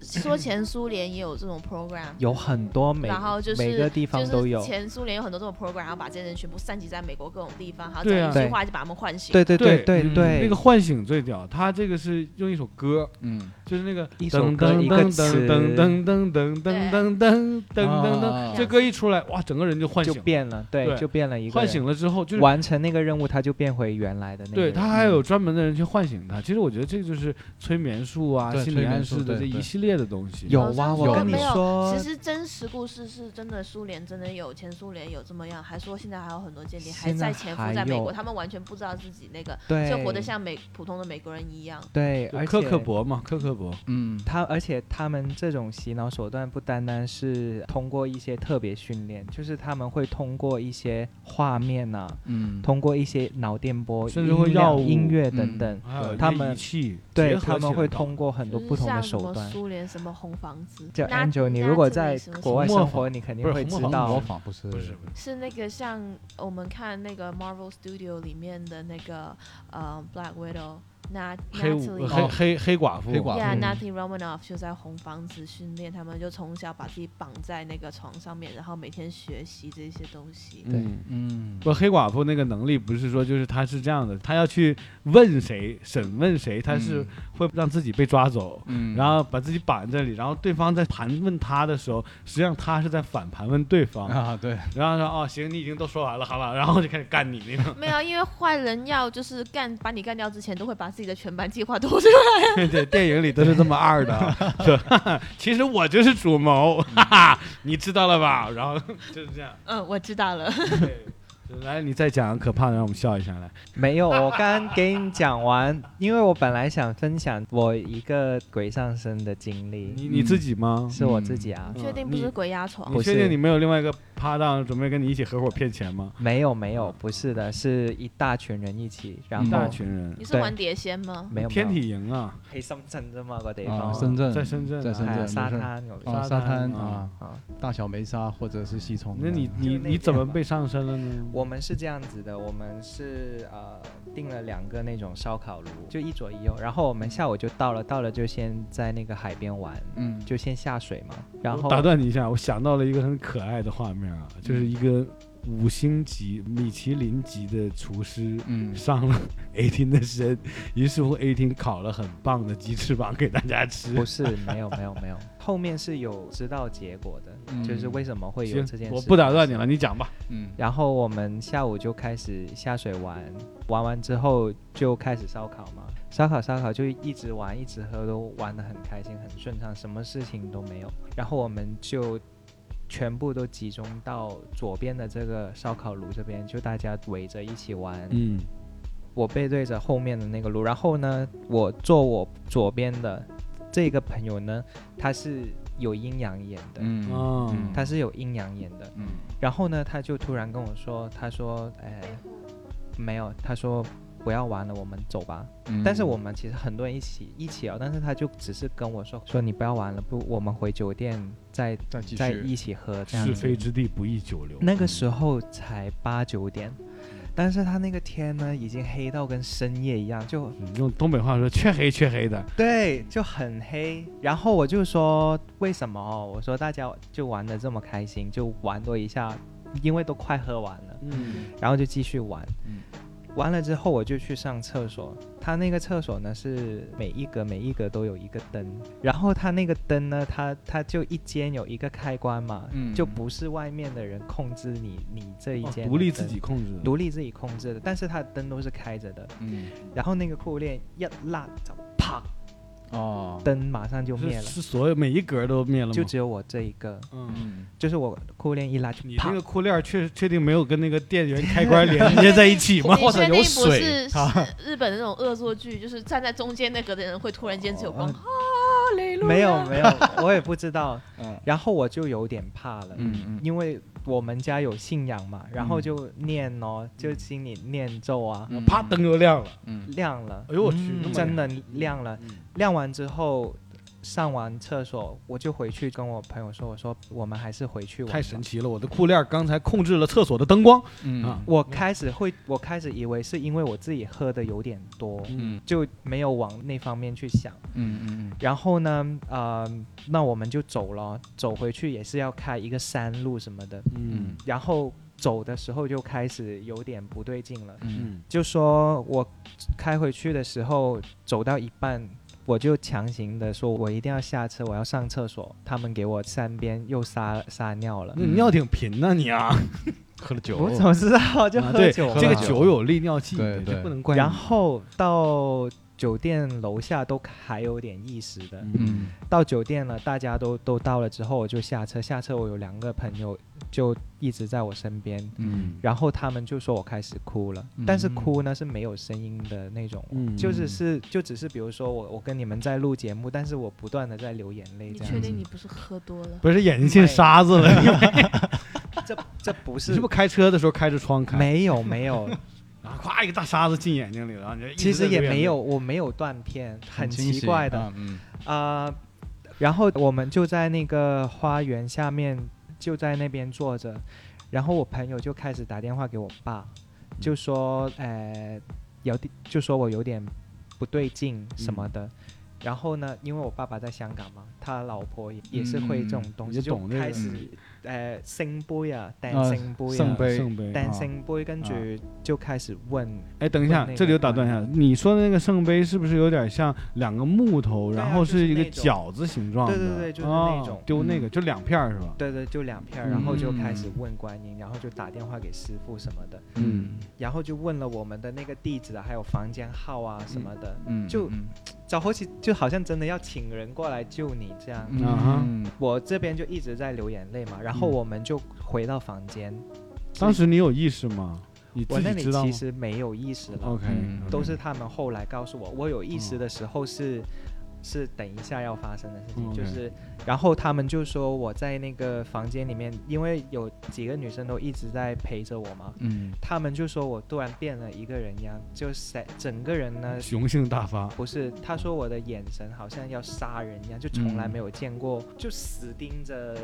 是说前苏联也有这种 program，有很多每然后就是每个地方都有就是，前苏联有很多这种 program，然后把这些人全部散集在美国各种地方，然后讲一句话就把他们唤醒。对对对对对对，那个唤醒最屌，他这个是用一首歌，嗯就是那个一首噔噔噔歌一个词噔噔噔噔噔噔噔噔噔噔这歌一出来，哇，整个人就唤就醒了，变了，对，就变了一个唤醒了之后就是完成那个任务，他就变回原来的那个。对他还有专门的人去唤醒他。其实我觉得这就是催眠术啊、心理暗催眠术示的这一系列的东西。有啊，我跟你说其，实真实故事是真的，苏联真的有，前苏联有这么样，还说现在还有很多间谍还在在潜伏在美国，他们完全不知道自己那个对，就活得像美普通的美国人一样。对，而且克克伯嘛，克克伯。嗯他，而且他们这种洗脑手段不单单是通过一些特别训练，就是他们会通过一些画面呐、嗯，通过一些脑电波，甚至会音量药音乐等嗯等，他们，对他们会通过很多不同的手段。苏联什么红房子，就 Angel，你如果在国外生活，你肯定会知道模。仿不是不是不是是那个像我们看那个 Marvel Studio 里面的那个呃 Black Widow。那黑五黑黑黑寡妇，黑寡妇。Yeah, 嗯。Natalie Romanoff 就在红房子训练，他们就从小把自己绑在那个床上面，然后每天学习这些东西。对。嗯。嗯不，黑寡妇那个能力不是说就是他是这样的，他要去问谁审问谁，他是会让自己被抓走，嗯，然后把自己绑在这里，然后对方在盘问他的时候，实际上他是在反盘问对方，啊对，然后说哦行，你已经都说完了，好了，然后就开始干你那个。没有，因为坏人要就是干把你干掉之前，都会把自己的全班计划都出来。对，电影里都是这么二的 其实我就是主谋，哈哈，你知道了吧？然后就是这样。嗯，我知道了。对，来，你再讲个可怕的，让我们笑一下来。没有，我刚刚给你讲完，因为我本来想分享我一个鬼上身的经历，你你自己吗？是我自己啊，确定不是鬼压床？你确定你没有另外一个趴档准备跟你一起合伙骗钱吗？没有没有，不是的，是一大群人一起，然一后大群人你，是玩碟仙吗？没有天体营啊，喺深圳啫嘛个地啊，方，深圳，在深圳在深圳沙沒事灘嗰邊啊，沙滩啊啊，啊。大小梅沙或者是西冲。那你你你怎么被上身了呢？我们是这样子的，我们是呃订了两个那种烧烤炉，就一左一右，然后我们下午就到了，到了就先在那个海边玩，嗯，就先下水嘛，然后打断你一下，我想到了一个很可爱的画面啊，就是一个五星级米其林级的厨师。嗯上了 A 厅的身，于是乎 A 厅烤了很棒的鸡翅膀给大家吃。不是没有没有没有，后面是有知道结果的，嗯就是为什么会有这件事。我不打断你了，。你讲吧。嗯然后我们下午就开始下水玩，玩完之后就开始烧烤嘛，烧烤烧烤就一直玩一直喝，都玩得很开心很顺畅，什么事情都没有。然后我们就全部都集中到左边的这个烧烤炉这边，就大家围着一起玩。嗯我背对着后面的那个炉，然后呢，我坐我左边的这个朋友呢，他是有阴阳眼的，嗯哦嗯他是有阴阳眼的。嗯然后呢，他就突然跟我说，他说，哎，没有，他说不要玩了，我们走吧。嗯但是我们其实很多人一起一起哦，但是他就只是跟我说，说你不要玩了，不，我们回酒店再再再一起喝这样是。非之地不宜久留。那个时候才八九点，但是他那个天呢，已经黑到跟深夜一样，就嗯用东北话说，黢黑黢黑的。对，就很黑。然后我就说为什么哦？我说大家就玩的这么开心，就玩多一下，因为都快喝完了，嗯然后就继续玩。嗯完了之后我就去上厕所，他那个厕所呢是每一格每一格都有一个灯，然后他那个灯呢，他他就一间有一个开关嘛，嗯。就不是外面的人控制你你这一哦间独立自己控制的。独立自己控制的，但是他的灯都是开着的，嗯。然后那个裤链一拉就啪，哦。灯马上就灭了，是是所有每一格都灭了吗？就只有我这一个，嗯，嗯。就是我裤链一拉就你那个裤链确确定没有跟那个电源开关连 接在一起吗？或者有不水？是日本的那种恶作剧，就是站在中间那个的人会突然间只有光，没有没有，我也不知道，嗯。然后我就有点怕了，因为我们家有信仰嘛，然后嗯就念哦，就心里念咒啊，嗯。啪，灯就亮了。嗯亮了，哎呦我去，嗯。那么真的亮亮了。嗯。亮完之后，上完厕所我就回去跟我朋友说，我说我们还是回去。太神奇了！我的裤链刚才控制了厕所的灯光。嗯啊我开始会，我开始以为是因为我自己喝的有点多，嗯就没有往那方面去想。嗯嗯然后呢，呃，那我们就走了，走回去也是要开一个山路什么的。嗯然后走的时候就开始有点不对劲了，嗯嗯就说我开回去的时候走到一半。我就强行的说，我一定要下车，我要上厕所。他们给我三边又撒撒尿了，那你尿挺频呐你啊！喝了酒我怎么知道？就啊对，喝酒嘛。这个酒有利尿剂，对对这不能怪你。然后到酒店楼下都还有点意识的，嗯。到酒店了，大家都都到了之后，我就下车。下车我有两个朋友就一直在我身边，嗯。然后他们就说我开始哭了，嗯。但是哭呢是没有声音的那种，嗯。就只是就只是比如说我我跟你们在录节目，但是我不断的在流眼泪你这样子。确定你不是喝多了？不是眼睛进沙子了，你 这这不你是是不是开车的时候开着窗开？没有没有，然后咵一个大沙子进眼睛里了，然后你其实也没有，。我没有断片，很奇怪的。啊嗯啊、然后我们就在那个花园下面，就在那边坐着，然后我朋友就开始打电话给我爸，就说，呃，有点，就说我有点不对劲什么的。然后呢，因为我爸爸在香港嘛，他老婆也也是会这种东西，就开始嗯誒聖杯啊，啊掟聖杯啊，聖杯圣杯。掟聖杯，跟住就开始问，哎，等一下这里有打断一下，你说的那个圣杯是不是有点像两个木头，然后是一个饺子形状的？对对对就是哦那种丢那个就两片儿是吧？对对，就两片兒，然后就开始问观音，然后就打电话给师傅什么的，嗯。然后就问了我们的那个地址啊，還有房间号啊什么的，嗯就嗯就好似就好像真的要请人过来救你这样。我这边就一直在流眼泪嘛，然後嗯我们就回到房间，当时你有意识吗？你我那里知道其实没有意识了。？OK，嗯都是他们后来告诉我，我有意识哦的时候是、是等一下要发生的事情，嗯就是然后他们就说我在那个房间里面，因为有几个女生都一直在陪着我嘛，嗯他们就说我突然变了一个人一样，就是整个人呢。雄性大发。不是，他说我的眼神好像要杀人一样，就从来嗯没有见过，就死盯着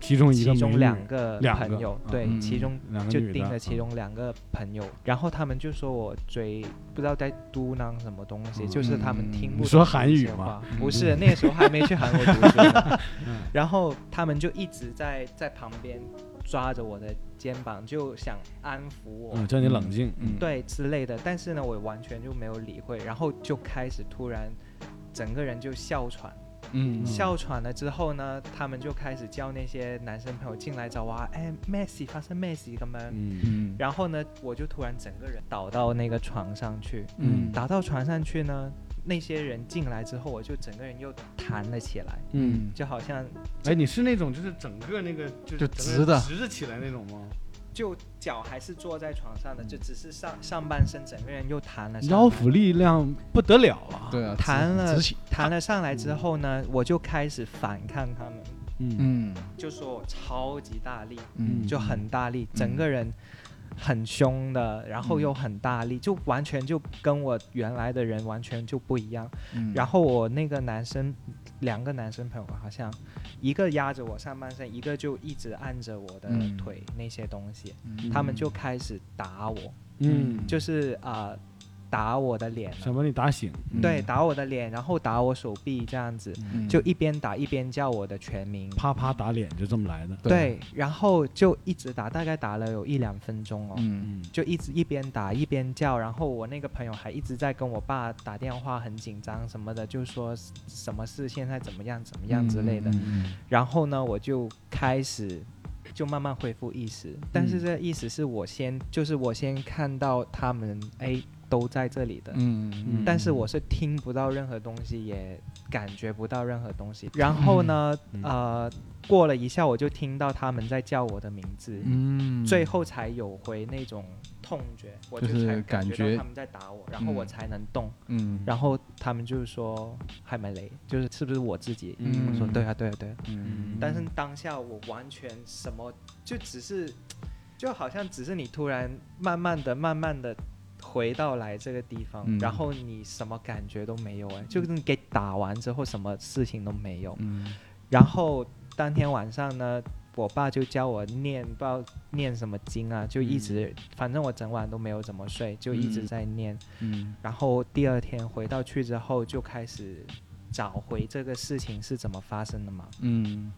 其中一个其中两个朋友，嗯对，嗯其中就盯着其嗯中两个朋友，然后他们就说我嘴不知道在嘟囔什么东西，嗯就是他们听嗯不懂说韩语吗不是，那个时候还没去韩国读书 然后他们就一直在在旁边抓着我的肩膀，就想安抚我。嗯，叫你冷静。嗯对之类的，但是呢，我完全就没有理会，然后就开始突然整个人就哮喘，嗯哮喘了之后呢，他们就开始叫那些男生朋友进来找我啊，哎，Messi 发生 Messi 咁樣。嗯。嗯。然后呢，我就突然整个人倒到那个床上去，嗯。倒到床上去呢，那些人进来之后，我就整个人又弹了起来，嗯，就好像哎，你是那种就是整个那个就就直的。直着起来那种吗？就脚还是坐在床上的，就只是上上半身整个人又弹了上来。腰腹力量不得了啊！对啊，弹了，弹了上来之后呢，我就开始反抗他们，嗯。嗯。就说我超级大力，嗯。就很大力，整个人很凶的，然后又很大力，就完全就跟我原来的人完全就不一样。嗯。然后我那个男生，两个男生朋友好像，一个压着我上半身，一个就一直按着我的嗯。腿、那些东西，嗯。他们就开始打我，嗯，就是啊、呃打我的脸啊、想把你打醒。对，打我的脸，然后打我手臂这样子，嗯就一边打一边叫我的全名。啪啪打脸就这么来的。对，然后就一直打，大概打了有一两分钟哦。嗯嗯就一直一边打一边叫，然后我那个朋友还一直在跟我爸打电话，很紧张什么的，就说什么事现在怎么样怎么样之类的。嗯然后呢，我就开始就慢慢恢复意识，但是这个意思是我先就是我先看到他们哎都在这里的，嗯嗯但是我是听不到任何东西，也感觉不到任何东西。然后呢，嗯。呃，过了一下我就听到他们在叫我的名字，嗯。最后才有回那种痛觉，我就就是才感觉觉到他们在打我，然后我嗯才能动。嗯。然后他们就是说还没雷，就是是不是我自己？嗯。我说对啊，对啊，对啊。嗯。但是当下我完全什么，就只是，就好像只是你突然慢慢的、慢慢的回到来这个地方，嗯然后你什么感觉都没有哎，就是你给打完之后什么事情都没有。嗯然后当天晚上呢，我爸就教我念不知道念什么经啊，就一直，反正我整晚都没有怎么睡，就一直嗯在念。嗯然后第二天回到去之后，就开始找回这个事情是怎么发生的嘛。嗯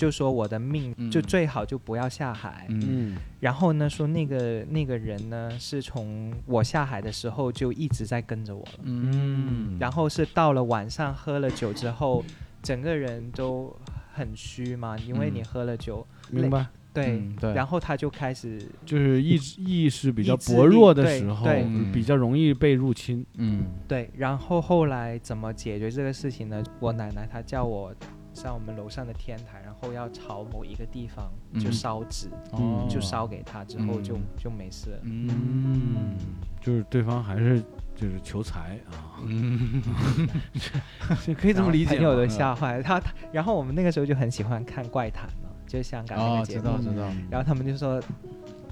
就说我的命嗯。就最好就不要下海，嗯。嗯然后呢说那个那个人呢是从我下海的时候就一直在跟着我了，嗯。然后是到了晚上喝了酒之后，整个人都很虚嘛，因为你嗯喝了酒，明白。对，嗯对。然后他就开始就是意志意识比较薄弱的时候对，嗯。比较容易被入侵。嗯。对，然后后来怎么解决这个事情呢？我奶奶她叫我上我们楼上的天台，然后要朝某一个地方就嗯烧纸，嗯就烧给他，之后就、嗯就没事了。嗯就是对方还是就是求财啊，嗯这 可以这么理解吗。朋友都吓坏了。他，他然后我们那个时候就很喜欢看怪谈嘛，就是香港那哦个节目，知道知道然后他们就说。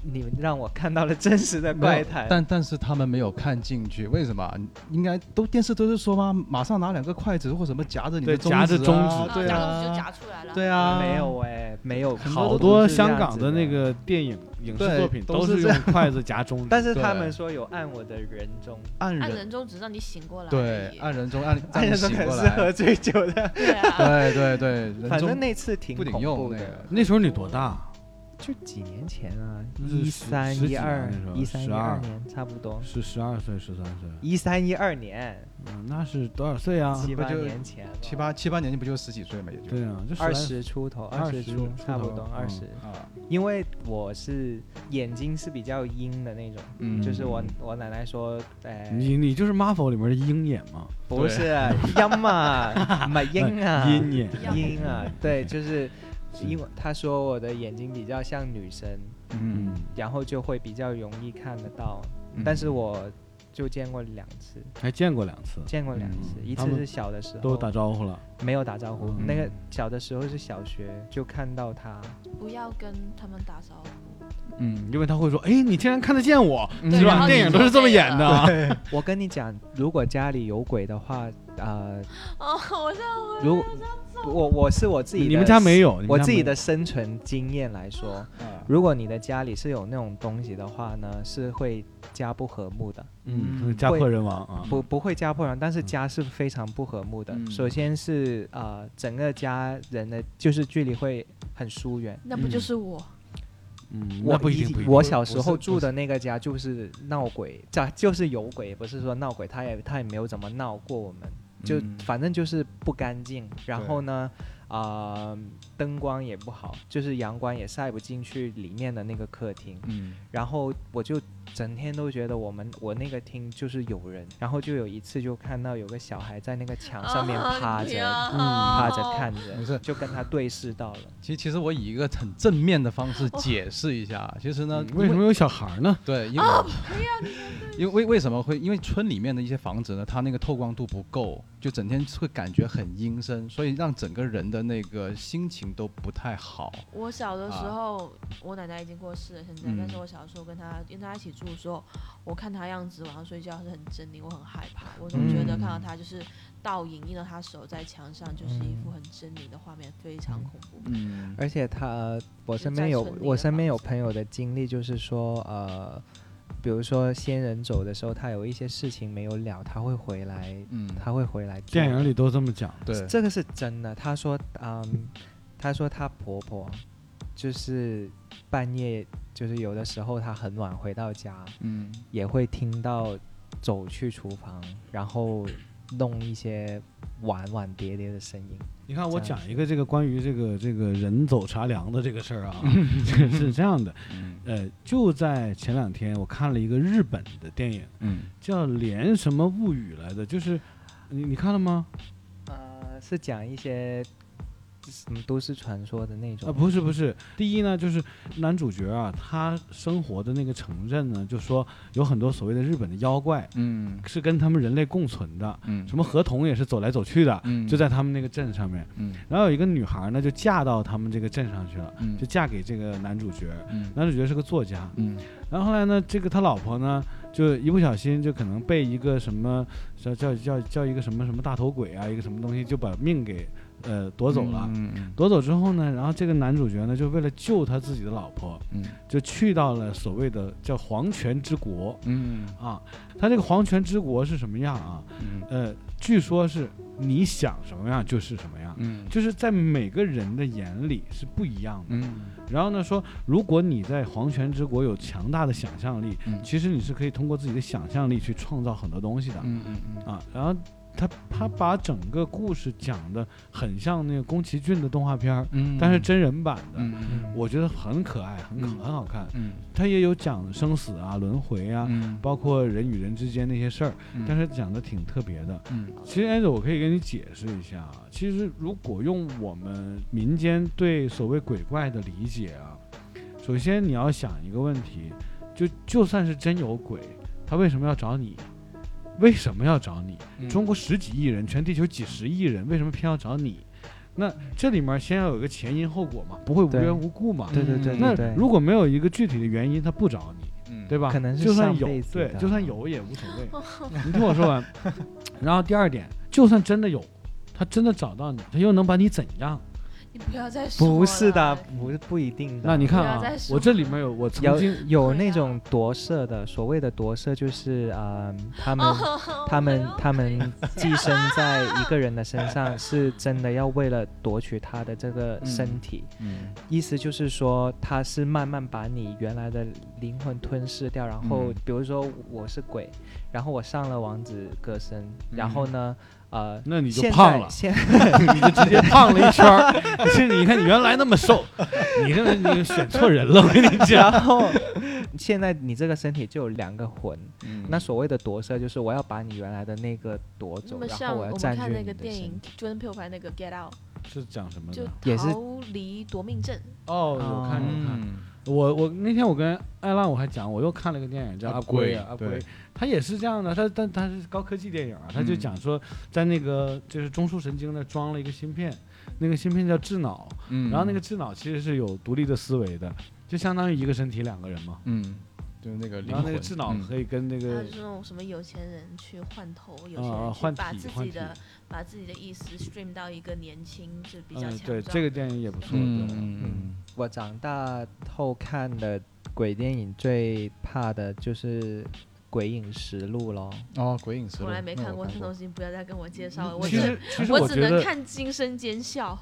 你们让我看到了真实的怪谈，但但是他们没有看进去，为什么？应该都电视都是说吗？马上拿两个筷子或什么夹着你的对夹着中中指。啊对夹东西就啊，夹出来了。对啊，没有哎、没有好多香港的那，个电影影视作品都是用筷子夹中指，但是他们说有按我的人中，按按人人中只让你醒过来。对。按人中按按人中是喝来，醉酒的，对啊，对对对，反正那次挺不顶恐怖的。用那个。那时候你多大？就几年前啊，一三一二一三一二年差不多，是十二岁、十三岁。一三一二年，嗯，那是多少岁啊？七八年前，七八七八年纪不就十几岁嘛，也就对啊，就二十出头，二十出出差不多二十。啊，因为我是眼睛是比较阴的那种，嗯就是我我奶奶说，哎，你你就是 Marvel 里面的鹰眼嘛？不是阴啊，唔係阴啊，鹰眼。鹰啊，对，就是因为他说我的眼睛比较像女生，嗯然后就会比较容易看得到。嗯但是我就见过两次，还见过两次，见过两次，嗯一次是小的时候都打招呼了。没有打招呼，嗯那个小的时候是小学就看到他，不要跟他们打招呼。嗯因为他会说：“哎，你竟然看得见我，嗯是吧？”电影都是这么演的啊。我跟你讲，如果家里有鬼的话，呃，哦，我这样会如我我是我自己的，你们家没有？我自己的生存经验来说，啊如果你的家里是有那种东西的话呢，是会家不和睦的，嗯，家破人亡啊。不不会家破人，但是嗯家是非常不和睦的。嗯首先是呃，整个家人的就是距离会很疏远。那不就是我？嗯，我那不一定，以不一定。我小时候住的那个家就是闹鬼，这 就是有鬼，不是说闹鬼，他也他也没有怎么闹过我们，就嗯反正就是不干净。然后呢，啊、灯光也不好，就是阳光也晒不进去里面的那个客厅。嗯然后我就整天都觉得我们我那个厅就是有人，然后就有一次就看到有个小孩在那个墙上面啊趴着，趴着哦看没事着，就跟他对视到了。其实其实我以一个很正面的方式解释一下，其实呢嗯，为什么有小孩呢？对，因为、因为为为什么会？因为村里面的一些房子呢，它那个透光度不够，就整天会感觉很阴森，所以让整个人的那个心情都不太好。我小的时啊候，我奶奶已经过世了，现在，嗯但是我小时候跟她跟她一起住的时候，我看她样子晚上睡觉是很狰狞，我很害怕，我总觉得看到她就是倒影印到她手在墙上，就是一副很狰狞的画面，非常恐怖。嗯。而且她，我身边有我身边有朋友的经历，就是说，呃，比如说仙人走的时候，他有一些事情没有了，他会回来，嗯，他会回来。电影里都这么讲。对，这个是真的。他说，嗯，他说他婆婆就是半夜，就是有的时候她很晚回到家，嗯也会听到走去厨房，然后弄一些碗碗碟碟的声音。你看，我讲一个这个关于这个这个人走茶凉的这个事儿啊，是这样的，嗯呃，就在前两天我看了一个日本的电影，嗯叫《连什么物语》来的，就是你你看了吗？呃，是讲一些什么都市传说的那种啊，种。不是不是，第一呢，就是男主角啊，他生活的那个城镇呢，就说有很多所谓的日本的妖怪嗯是跟他们人类共存的，嗯什么河童也是走来走去的，嗯就在他们那个镇上面。嗯然后有一个女孩呢，就嫁到他们这个镇上去了，嗯就嫁给这个男主角。嗯男主角是个作家，嗯然后后来呢，这个他老婆呢，就一不小心就可能被一个什么叫叫叫叫一个什么什么大头鬼啊，一个什么东西就把命给呃夺走了。夺走之后呢，然后这个男主角呢，就为了救他自己的老婆，嗯就去到了所谓的叫黄泉之国嗯啊。他这个黄泉之国是什么样啊？嗯呃，据说是你想什么样就是什么样，嗯就是在每个人的眼里是不一样的。嗯然后呢，说如果你在黄泉之国有强大的想象力，嗯其实你是可以通过自己的想象力去创造很多东西的、嗯嗯嗯啊。然后他他把整个故事讲的很像那个宫崎骏的动画片儿，嗯，但是真人版的，嗯嗯我觉得很可爱，很可、嗯很好看。嗯他也有讲生死啊、轮回啊，嗯包括人与人之间那些事儿，嗯但是讲的挺特别的。嗯其实我可以跟你解释一下啊。其实如果用我们民间对所谓鬼怪的理解啊，首先你要想一个问题，就就算是真有鬼，他为什么要找你？为什么要找你？嗯中国十几亿人，全地球几十亿人，为什么偏要找你？那这里面先要有一个前因后果嘛，不会无缘无故嘛。对对对那对对，如果没有一个具体的原因，他不找你，嗯对吧？可能是就算有上辈，子对，就算有也无所谓。你听我说完。然后第二点，就算真的有，他真的找到你，他又能把你怎样？你不要再说不是的，不不一定的。那你看啊我这里面有我曾有经 有那种夺舍的，所谓的夺舍就是啊、他们哦他们我他们寄生在一个人的身上，是真的要为了夺取他的这个身体。嗯意思就是说，他是慢慢把你原来的灵魂吞噬掉，然后嗯。比如说我是鬼，然后我上了王子歌声，然后呢，呃，那你就胖了，你就直接胖了一圈儿。其实你看你原来那么瘦，你这你选错人了，我跟你讲。然后现在你这个身体就有两个魂，嗯那所谓的夺舍就是我要把你原来的那个夺走，然后我要占据看那你的身个电影体。Jordan Peele 拍那个 Get Out，是讲什么就的？也是逃离夺命镇。哦，有看有看。嗯我我那天我跟艾拉我还讲，我又看了个电影叫《阿龟》啊，阿龟他，也是这样的，他但他是高科技电影啊，他就嗯。讲说在那个就是中枢神经那装了一个芯片，那个芯片叫智脑，嗯，然后那个智脑其实是有独立的思维的，就相当于一个身体两个人嘛。嗯，就是那个灵然后那魂，个智脑嗯。可以跟那个有就是那种什么有钱人去换头，有钱啊人去换把自，己的把自己的意思 stream 到一个年轻就比较嗯强壮对这个电影也不错，嗯。嗯，我长大后看的鬼电影最怕的就是《鬼影实录》咯。哦，鬼影实录从来没看看过这东西，不要再跟我介绍了。我其只实其实我只能看惊声尖笑。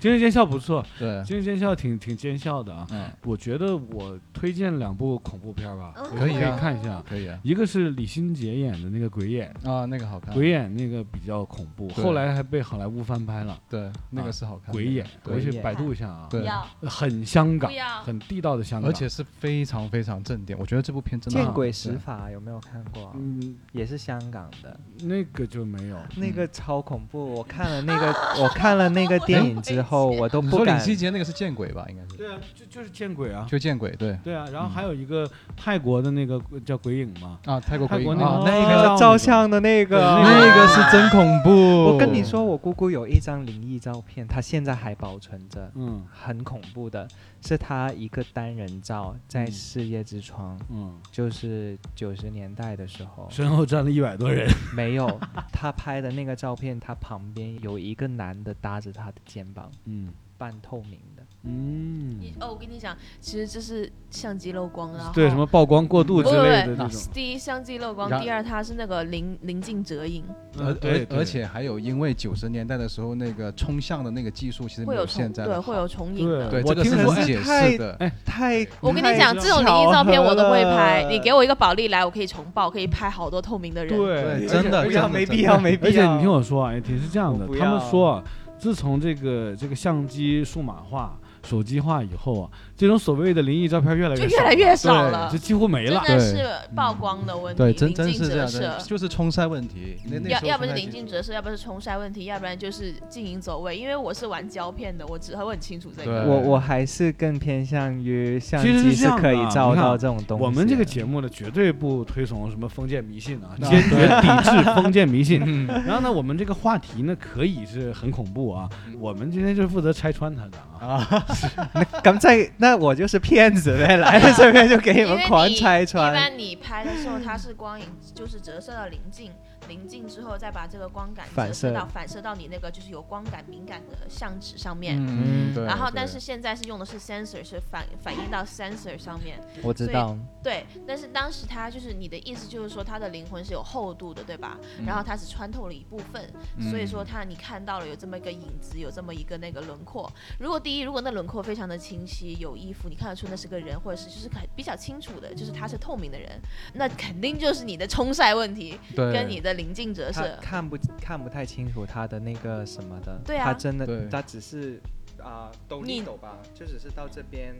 惊声尖笑不错，对，惊声尖笑挺挺奸笑的啊。嗯，我觉得我推荐两部恐怖片吧，嗯可以可以啊看一下。可以啊，一个是李心洁演的那个《鬼眼》，啊，那个好看，鬼眼那个比较恐怖，后来还被好莱坞翻拍了。对，那个是好看的，鬼眼，对回去百度一下啊，对很香港？很地道的香港，而且是非常非常正点，我觉得这部片真的见鬼对使法有没有看过啊？嗯，也是香港的，那个就没有。那个超恐怖。我看了那个，我看了那个电影之后，我都不敢李。希杰那个是见鬼吧？应该是，对啊，就就是见鬼啊。就见鬼，对对啊，然后嗯还有一个泰国的那个叫鬼影嘛，啊，泰国鬼影啊，那个那个哦照相的那个，那个是真恐怖。我跟你说，我姑姑有一张灵异照片，她现在还保存着，嗯很恐怖的，是他一个单人照，在嗯。世界之窗，嗯，就是九十年代的时候，身后站了一百多人，没有他拍的那个照片，他旁边有一个男的搭着他的肩膀，嗯。半透明的。嗯，哦，我跟你讲，其实这是相机漏光，然后对什么曝光过度之类的那种，第一相机漏光，第二它是那个临临近折影，而而而且还有，因为九十年代的时候，那个冲向的那个技术其实没会有现在对会有重影的。对，我这个听说哎是能解太释的。哎太，我跟你讲，这种灵异照片我都会拍。你给我一个宝丽来，我可以重爆，可以拍好多透明的人。对，真的不要，没必要，没必要。而且你听我说啊，也挺是这样的他们说啊，自从这个这个相机数码化、手机化以后啊，这种所谓的灵异照片越来越少就越来越少了就几乎没了。真的是曝光的问题，对，真真是这样的，。就是冲晒问题。那那要要不是临近折射，要不是冲晒问题，要不然就是静音走位。因为我是玩胶片的，我只会很清楚这个。我我还是更偏向于相机是可以照到这种东西。我们这个节目呢，绝对不推崇什么封建迷信啊，啊坚决抵制封建迷信。嗯然后呢，我们这个话题呢，可以是很恐怖啊，我们今天就是负责拆穿它的啊。咁在那我就是骗子呗，来了这边就给你们狂拆穿一穿。般你拍的时候，它是光影，就是折射到临近，临近之后再把这个光感反射折射到反射到你那个就是有光感敏感的相纸上面。嗯，对。然后，但是现在是用的是 sensor，是反反映到 sensor 上面。我知道，对，但是当时他就是你的意思，就是说他的灵魂是有厚度的，对吧？嗯然后它只穿透了一部分，所以说他你看到了有这么一个影子，有这么一个那个轮廓。如果第一，如果那轮廓非常的清晰，有衣服，你看得出那是个人，或者是就是很比较清楚的，就是他是透明的人，那肯定就是你的冲晒问题对跟你的临近折他射。看不看不太清楚他的那个什么的。对啊他真的，他只是啊抖你一抖吧，就只是到这边，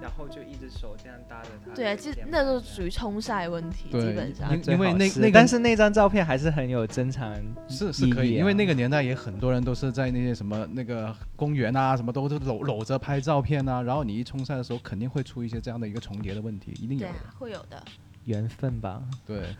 然后就一只手这样搭着他。对啊，其实那都属于冲晒问题，基本上因。因为那那个但是那张照片还是很有珍藏是是可以，因为那个年代也很多人都是在那些什么那个公园啊，什么都是搂搂着拍照片啊，然后你一冲晒的时候，肯定会出一些这样的一个重叠的问题，一定有的。对啊，会有的。缘分吧。对，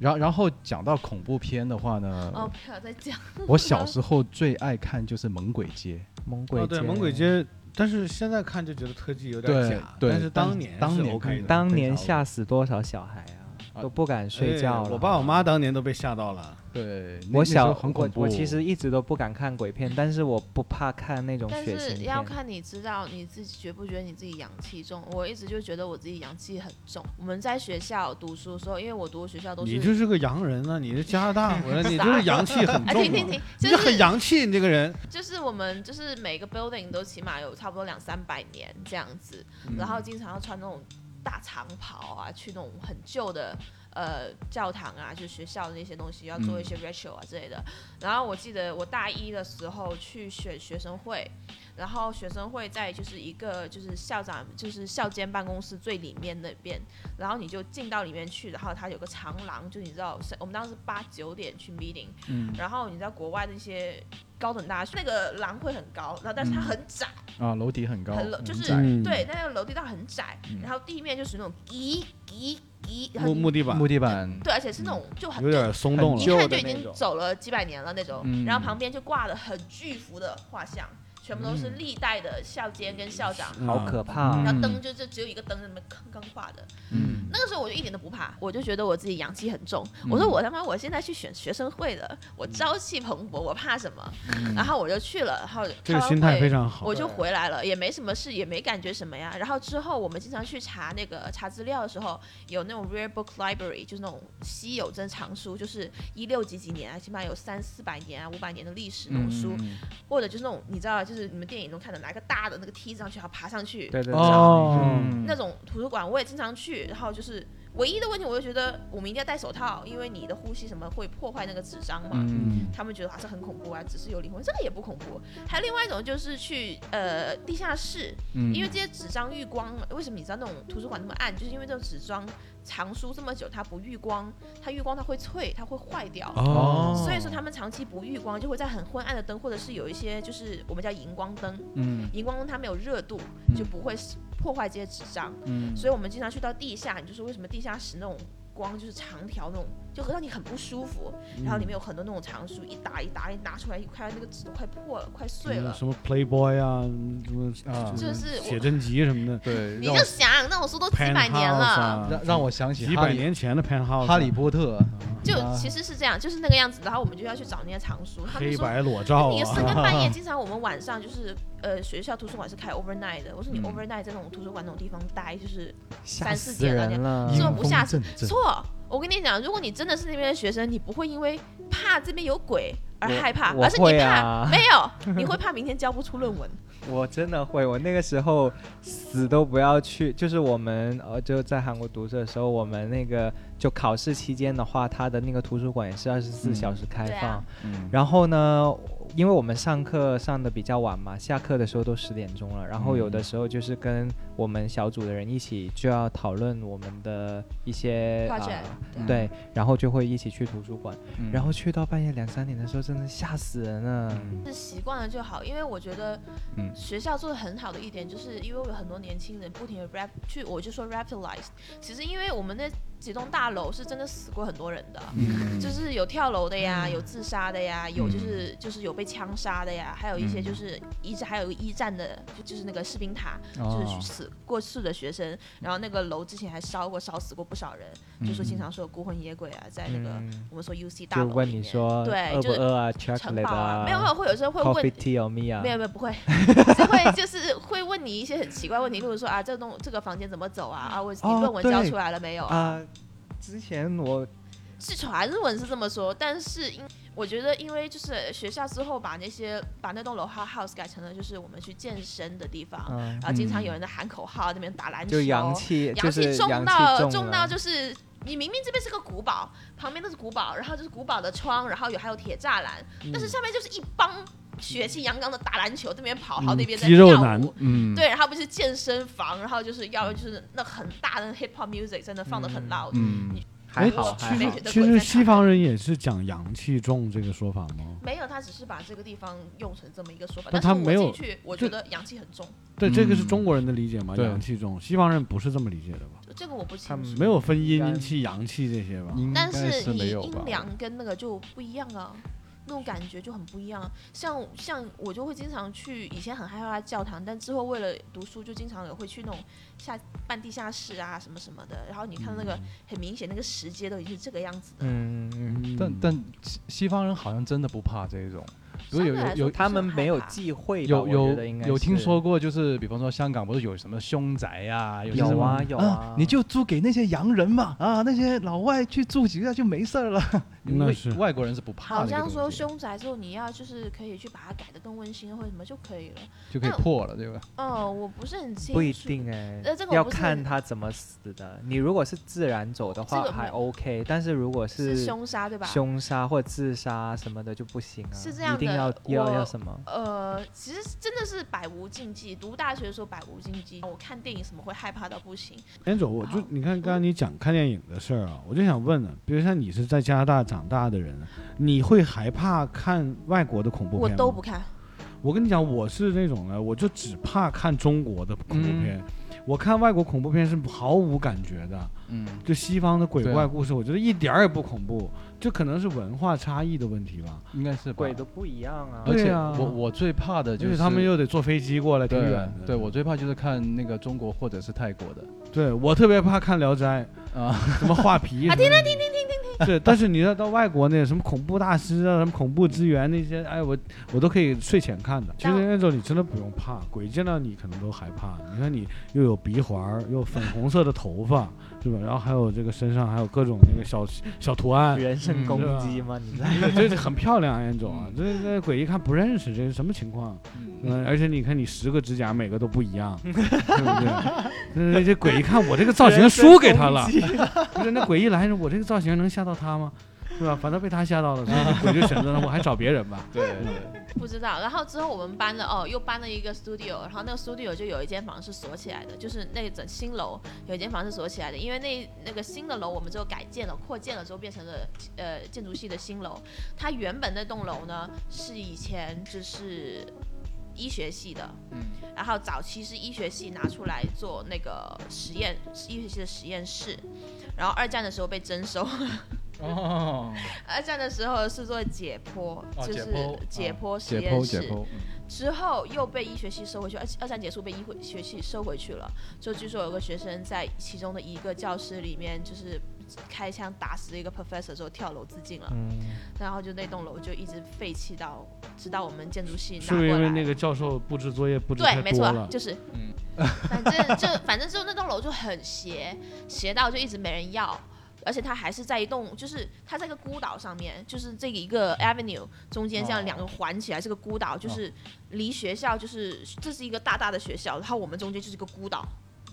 然后然后讲到恐怖片的话呢，哦，不要再讲。我小时候最爱看就是《猛鬼街哦，猛鬼街，对，猛鬼街，但是现在看就觉得特技有点假，对但是当当年当是 OK 的，年看当年吓死多少小孩啊，啊都不敢睡觉了。哎我爸我妈当年都被吓到了。》，对，我小很恐怖。我我其实一直都不敢看鬼片，但是我不怕看那种但血腥是要。看你知道你自己觉不觉得你自己阳气重。我一直就觉得我自己阳气很重。我们在学校读书的时候，因为我读的学校都是你就是个洋人啊！你是加拿大 回来，你就是阳气很啊，重嘛停停停，你这很就是洋气，你这个人。就是我们就是每个 building 都起码有差不多两三百年这样子，嗯然后经常要穿那种大长袍啊，去那种很旧的呃教堂啊，就学校的那些东西，要做一些 ritual 啊之类的。然后我记得我大一的时候去选学生会，然后学生会在就是一个就是校长就是校监办公室最里面那边，然后你就进到里面去，然后它有个长廊，就你知道我们当时八九点去 meeting，嗯。然后你知道国外那些高等大学那个廊会很高，然后但是它嗯。很窄，啊，楼底很高，很楼就是对，那个楼梯道很窄，嗯。然后地面就是那种滴滴滴，然后你木木地板。木地板，对，而且是那种就很有点松动了一。旧看就已经走了几百年了那种，嗯。然后旁边就挂了很巨幅的画像，全部都是历代的校监跟校长，嗯好可怕、嗯然后灯就就只有一个灯在那边坑刚画的。嗯，那个时候我就一点都不怕，我就觉得我自己阳气很重。嗯我说我他妈我现在去选学生会了，我朝气蓬勃，我怕什么？嗯然后我就去了，然后这个心态非常好我。就回来了，也没什么事，也没感觉什么呀。然后之后我们经常去查那个查资料的时候，有那种 rare book library，就是那种稀有珍藏书，就是一六几几年啊，起码有三四百年啊、五百年的历史那种书，嗯或者就是那种你知道，就是你们电影中看的拿个大的那个梯子上去，然后爬上去，对对对，哦，嗯那种图书馆我也经常去，然后就是唯一的问题，我就觉得我们一定要戴手套，因为你的呼吸什么会破坏那个纸张嘛。嗯他们觉得还是很恐怖啊，只是有灵魂，这个也不恐怖。还有另外一种就是去呃地下室，嗯，因为这些纸张遇光，为什么你知道那种图书馆那么暗？就是因为这种纸张藏书这么久，它不遇光，它遇光它会脆，它会坏掉。哦，所以说他们长期不遇光，就会在很昏暗的灯，或者是有一些就是我们叫荧光灯，嗯。荧光灯它没有热度，就不会破坏这些纸张。嗯，所以我们经常去到地下，你就说为什么地下室那种光就是长条那种，就让你很不舒服。然后里面有很多那种长书，一打一打一拿出来，一块那个纸都快破了，快碎了。什么 Playboy 啊，什么 啊就是写真集什么的 对，你就想那种书都几百年了，啊，让让我想起几百年前的 Penthouse，哈利波特，就啊其实是这样，就是那个样子。然后我们就要去找那些藏书，他们说。黑白裸照你深啊，更半夜，经常我们晚上就是呃学校图书馆是开 overnight 的。我说你嗯 overnight 在那种图书馆那种地方待，就是三四死点了人了。这种不吓死阴风阵阵错。我跟你讲，如果你真的是那边的学生，你不会因为怕这边有鬼而害怕，我而是你怕、会 啊没有，你会怕明天交不出论文。我真的会，我那个时候死都不要去。就是我们呃就在韩国读书的时候，我们那个就考试期间的话，他的那个图书馆也是二十四嗯小时开放。然后呢，因为我们上课上的比较晚嘛，下课的时候都十点钟了。然后有的嗯时候就是跟我们小组的人一起就要讨论我们的一些对然后就会一起去图书馆。嗯然后去到半夜两三点的时候，真的吓死人了。嗯是习惯了就好，因为我觉得嗯学校做的很好的一点，就是因为有很多年轻人不停的 rap 去，我就说 rapitalize。其实因为我们那几栋大楼是真的死过很多人的，嗯。就是有跳楼的呀，有自杀的呀，有就是就是有被枪杀的呀，还有一些嗯。就是一战还有一个一战的，就就是那个士兵塔，就哦是死过世的学生，然后那个楼之前还烧过，烧死过不少人，就说经常说孤魂野鬼啊，在那个嗯。我们说 UC 大楼里面，你说对，饿就是不饿啊城堡啊，没有没有，会有时候会问没有没有不会，就会就是会问你一些很奇怪问题，例如说啊，这栋这个房间怎么走啊？啊，我你哦论文交出来了没有啊？啊。之前我是传闻是这么说，但是因我觉得，因为就是学校之后把那些把那栋楼 hot house 改成了就是我们去健身的地方，嗯然，后经常有人在喊口号，那边打篮球，就阳气，阳气重到气重到就是你明明这边是个古堡，旁边都是古堡，然后就是古堡的窗，然后有还有铁栅栏，嗯但是下面就是一帮血气阳刚的打篮球，这边跑，好嗯那边在肌肉男跳舞。嗯，对，然后不是健身房，然后就是要就是那很大的 hip hop music 真的放的很嗯 loud，、嗯，还好其还好实其实西方人也是讲阳气重这个说法吗？没有，他只是把这个地方用成这么一个说法，但他没有进去，我觉得阳气很重，对，这个是嗯中国人的理解嘛，对阳气重，西方人不是这么理解的吧？这个我不清楚。没有分阴阴气、阳气这些吧？但是你阴？凉跟那个就不一样啊，那种感觉就很不一样。像像我就会经常去，以前很害怕教堂，但之后为了读书，就经常也会去那种下半地下室啊什么什么的。然后你看那个很明显，那个石阶都已经是这个样子的。嗯嗯，嗯但但西西方人好像真的不怕这种，比如有有有他们没有忌讳吧，有有得应该有听说过，就是比方说香港不是有什么凶宅呀、有些什么有啊有啊你就租给那些洋人嘛，啊，那些老外去住几个就没事儿了。因为那是外国人是不怕好像说凶宅之后，你要就是可以去把它改得更温馨或者什么就可以了。就可以破了，对吧？哦，我不是很清楚。不一定哎呃这个，要看他怎么死的。你如果是自然走的话还这个没 OK，但是如果是是凶杀对吧？凶杀或自杀什么的就不行啊，是这样一定要要我要什么？呃，其实真的是百无禁忌。读大学的时候百无禁忌，我看电影什么会害怕到不行。Angel，我就你看刚刚你讲看电影的事儿啊，我就想问呢，比如像你是在加拿大长大的人，你会害怕看外国的恐怖片吗？都不看，我跟你讲，我是那种呢，我就只怕看中国的恐怖片，我看外国恐怖片是毫无感觉的。嗯，就西方的鬼怪故事，我觉得一点儿也不恐怖，这可能是文化差异的问题吧。应该是吧鬼都不一样啊。而且对啊我我最怕的就是他们又得坐飞机过来，挺对远的。对我最怕就是看那个中国或者是泰国的对我特别怕看《聊斋》，啊，什么画皮。啊听听听听听听。对，但是你要到外国那什么恐怖大师啊，什么恐怖之源那些，哎，我我都可以睡前看的。其实那种你真的不用怕，鬼见到你可能都害怕。你看你又有鼻环儿，又有粉红色的头发，是吧？然后还有这个身上还有各种那个小小图案，人身攻击吗？你在这这很漂亮 严总啊，这这鬼一看不认识，这是什么情况？嗯，而且你看你十个指甲每个都不一样，对不对？那，这鬼一看我这个造型输给他了，不是那鬼一来，我这个造型能吓到他吗？是吧？反正被他吓到了，所以我就选择了我还找别人吧。对对，不知道。然后之后我们搬了哦，又搬了一个 studio，然后那个 studio 就有一间房是锁起来的，就是那整新楼有一间房是锁起来的，因为那那个新的楼我们之后改建了，扩建了之后变成了呃建筑系的新楼。它原本那栋楼呢是以前就是医学系的，嗯然后早期是医学系拿出来做那个实验，医学系的实验室，然后二战的时候被征收。哦，二战的时候是做解剖，哦就是解剖解剖实解验室。剖解剖，之后又被医学系收回去，二二战结束被医学系收回去了。就据说有个学生在其中的一个教室里面，就是开枪打死了一个 professor 之后跳楼自尽了，嗯，然后就那栋楼就一直废弃到直到我们建筑系拿是不是过来。因为那个教授布置作业布置太对，没错，了？就是，嗯反正就反正就那栋楼就很邪，邪到就一直没人要。而且它还是在一栋，就是它在一个孤岛上面，就是这个一个 avenue 中间这样哦两个环起来是个孤岛，就是离学校就是这是一个大大的学校，然后我们中间就是一个孤岛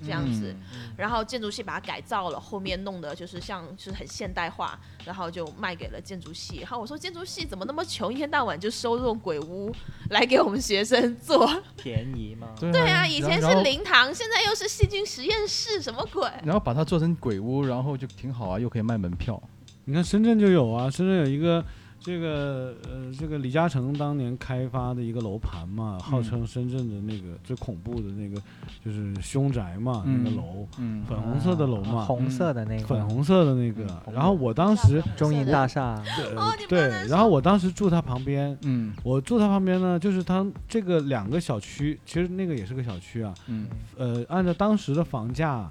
这样子。嗯然后建筑系把它改造了，后面弄的就是像就是很现代化，然后就卖给了建筑系。然后我说建筑系怎么那么穷，一天到晚就收这种鬼屋来给我们学生做。便宜吗？对对啊，以前是灵堂，现在又是细菌实验室，什么鬼？然后把它做成鬼屋，然后就挺好啊，又可以卖门票。你看深圳就有啊，深圳有一个这个呃，这个李嘉诚当年开发的一个楼盘嘛，号称深圳的那个最恐怖的那个就是凶宅嘛，那个嗯楼，嗯粉红色的楼嘛，啊红色的那个粉红色的那个嗯。然后我当时中银大厦，呃哦你不对能，然后我当时住他旁边。嗯我住他旁边呢，就是他这个两个小区，其实那个也是个小区啊。嗯呃，按照当时的房价，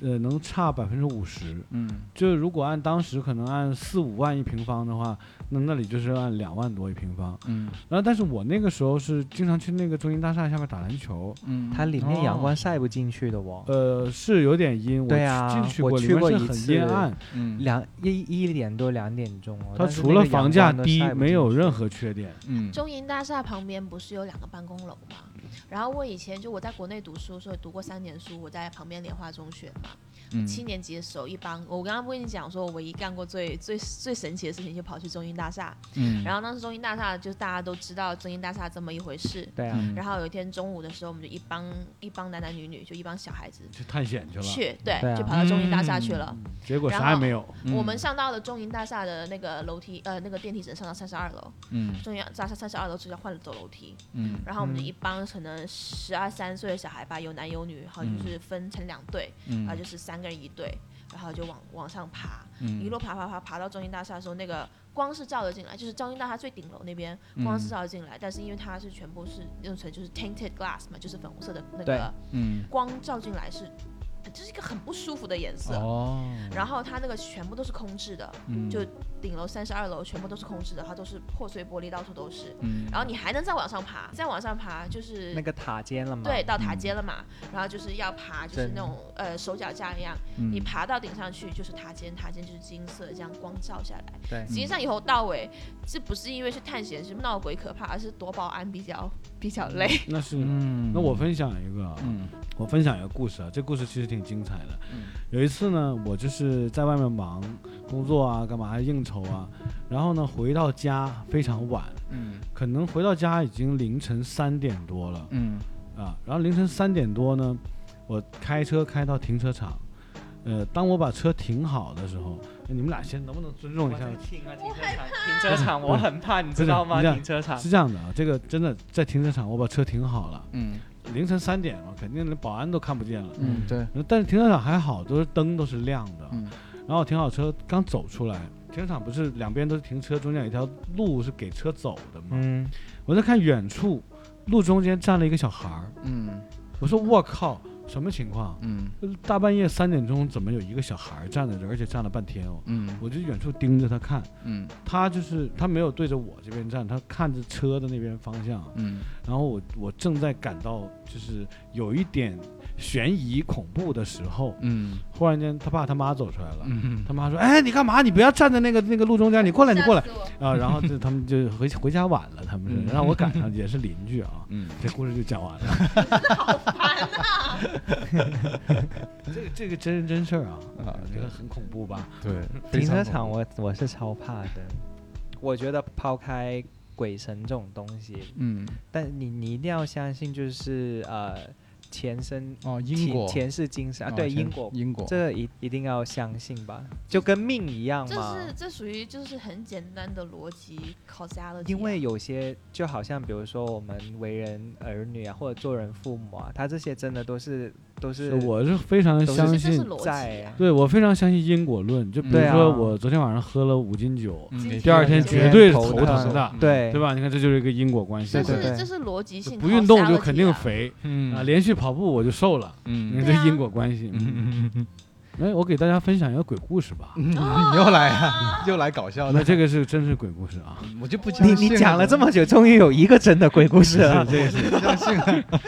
呃，能差百分之五十。嗯就如果按当时可能按四五万一平方的话，那那里就是按两万多一平方。嗯然后，但是我那个时候是经常去那个中银大厦下面打篮球，嗯，它里面阳光哦晒不进去的哦。呃，是有点阴，我对啊进去我过，里面是去过一次很阴暗。嗯两一一点多两点钟哦，它除了房价低，没有任何缺点。嗯中银大厦旁边不是有两个办公楼吗？然后我以前就我在国内读书，所以读过三年书，我在旁边莲花中学嘛。嗯。七年级的时候，一帮我刚刚不跟你讲说，我唯一干过最最最神奇的事情，就跑去中银大厦。嗯，然后当时中银大厦就是大家都知道中银大厦这么一回事。对啊，嗯。然后有一天中午的时候，我们就一帮一帮男男女女，就一帮小孩子去探险去了，去，对，对啊。就跑到中银大厦去了。嗯。结果啥也没有。嗯。我们上到了中银大厦的那个楼梯，呃，那个电梯只能上到三十二楼。嗯。中银大厦三十二楼只要换了走楼梯，嗯。然后我们一帮可能十二三岁的小孩吧，有男有女，然后就是分成两队，嗯。然后就是三个人一队，然后就往往上爬，嗯。一路爬爬爬爬到中心大厦的时候，那个光是照了进来，就是中心大厦最顶楼那边嗯。光是照了进来，但是因为它是全部是用成就是 tinted glass 嘛，就是粉红色的那个嗯。光照进来是，这是一个很不舒服的颜色。哦，然后它那个全部都是空置的，嗯。就顶楼三十二楼全部都是空置的，它都是破碎玻璃，到处都是。嗯，然后你还能再往上爬，再往上爬就是那个塔尖了嘛，对，到塔尖了嘛，然后就是要爬，就是那种呃手脚架一样，嗯。你爬到顶上去就是塔尖，塔尖就是金色，这样光照下来。对。实际上以头到尾，这不是因为是探险是闹鬼可怕，而是夺宝安比较比较累。那是，嗯，那我分享一个啊，嗯我分享一个故事啊，这故事其实挺挺精彩的。嗯有一次呢，我就是在外面忙工作啊，干嘛应酬啊，然后呢回到家非常晚，嗯可能回到家已经凌晨三点多了嗯啊。然后凌晨三点多呢，我开车开到停车场，呃，当我把车停好的时候，你们俩先能不能尊重一下？停啊，停车场，停车场，我很怕，你知道吗？停车场是这样的啊，这个真的在停车场，我把车停好了，嗯凌晨三点了，肯定连保安都看不见了。嗯，对，但是停车场还好，都是灯都是亮的。嗯然后我停好车，刚走出来，停车场不是两边都是停车，中间有一条路是给车走的吗？嗯，我在看远处，路中间站了一个小孩儿。嗯我说我靠，什么情况？嗯大半夜三点钟，怎么有一个小孩儿站在这儿，而且站了半天哦？嗯我就远处盯着他看，嗯他就是他没有对着我这边站，他看着车的那边方向。嗯然后我我正在感到就是有一点悬疑恐怖的时候，嗯忽然间他爸他妈走出来了。嗯他妈说：“哎，你干嘛？你不要站在那个那个路中间，你过来，你过来啊！”然后就他们就回回家晚了，他们是嗯让我赶上，也是邻居啊。嗯这故事就讲完了。这个这个真人真事儿啊，啊这个很恐怖吧？对，停车场我我是超怕的。我觉得抛开鬼神这种东西，嗯但你你一定要相信，就是呃前生哦因果。前前世今生啊，对因果，因果。这个一一定要相信吧，就跟命一样这。是这属于就是很简单的逻辑 causality，因为啊有些就好像比如说我们为人儿女啊，或者做人父母啊，他这些真的都是都是我是非常相信在啊。对我非常相信因果论。就比如说我昨天晚上喝了五斤酒，嗯第第二天绝对是头头疼疼的，对对吧？你看这就是一个因果关系这。对对是这是逻辑性，不运动就肯定。肥嗯啊，连续跑步我就瘦了。你嗯这因果关系。嗯嗯哎，我给大家分享一个鬼故事吧。嗯，你又来啊，又来搞笑的，那这个是真是鬼故事啊。我就不相你信你讲了这么久，终于有一个真的鬼故事了。这个是相信啊，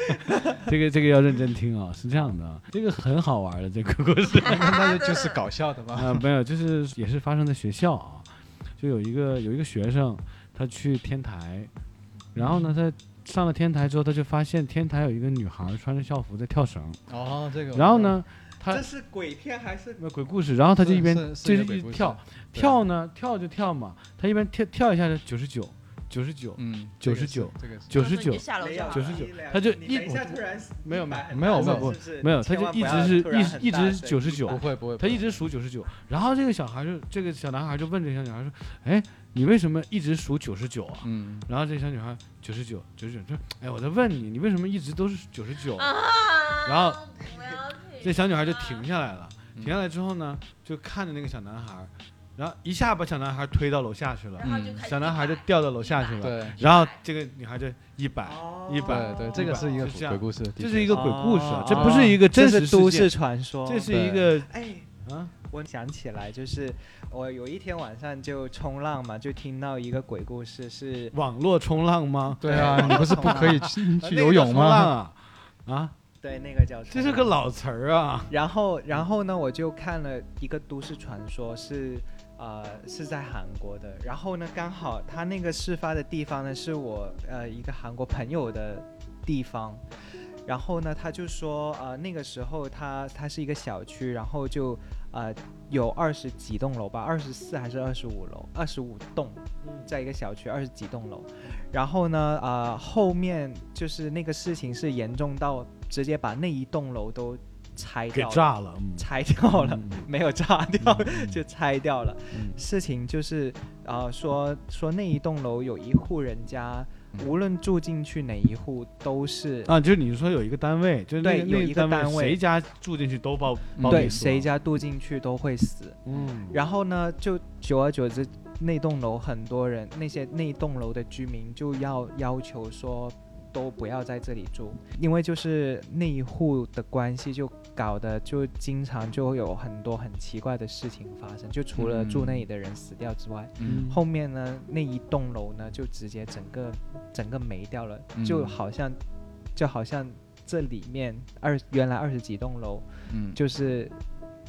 这个这个要认真听啊，是这样的啊，这个很好玩的这个故事。那就是搞笑的吧。啊，没有，就是也是发生在学校啊，就有一个有一个学生，他去天台，然后呢，他上了天台之后，他就发现天台有一个女孩穿着校服在跳绳，哦，这个然后呢，他这是鬼片还是？那鬼故事，然后他就一边就是一跳，跳呢跳就跳嘛，他一边跳跳一下就九十九，九十九，嗯，99这个是这个是九十九你就，下楼就好了99他就一突然没有没有没有没有没有，他就一直是一一直是九十九不，会不会，他一直数九十九，然后这个小孩就这个小男孩就问这个小女孩说：“哎，你为什么一直数九十九啊？”嗯然后这个小女孩九十九九十九说：“哎，我在问你，你为什么一直都是九十九？”啊然后这小女孩就停下来了，嗯停下来之后呢，就看着那个小男孩，然后一下把小男孩推到楼下去了，小男孩就掉到楼下去了，对然后这个女孩就一百，一对百，对，这个是一个鬼故事，这是一个鬼故事啊哦，这不是一个真实都市，传说。这是一个哎，啊，我想起来，就是我有一天晚上就冲浪嘛，就听到一个鬼故事是，网络冲浪吗？对啊，你不是不可以去啊 去游泳吗？啊？啊，对，那个叫这是个。老词儿啊。然后，然后呢，我就看了一个都市传说是，呃，是在韩国的。然后呢，刚好他那个事发的地方呢，是我呃一个韩国朋友的地方。然后呢，他就说，呃，那个时候他他是一个小区，然后就呃有二十几栋楼吧，二十四还是二十五楼，二十五栋，在一个小区二十几栋楼。然后呢，呃，后面就是那个事情是严重到直接把那一栋楼都拆掉了，炸了，嗯。拆掉了，嗯。没有炸掉，嗯。就拆掉了。嗯。事情就是，呃，说说那一栋楼有一户人家，嗯。无论住进去哪一户都是。啊，就是你说有一个单位，就对有一个单单位。谁家住进去都报报对，谁家住进去都会死。嗯，然后呢，就久而久之，那栋楼很多人，那些那栋楼的居民就要要求说，都不要在这里住，因为就是那一户的关系就搞得就经常就有很多很奇怪的事情发生，就除了住那里的人死掉之外，嗯。后面呢那一栋楼呢就直接整个整个没掉了，就嗯好像就好像这里面二原来二十几栋楼嗯，就是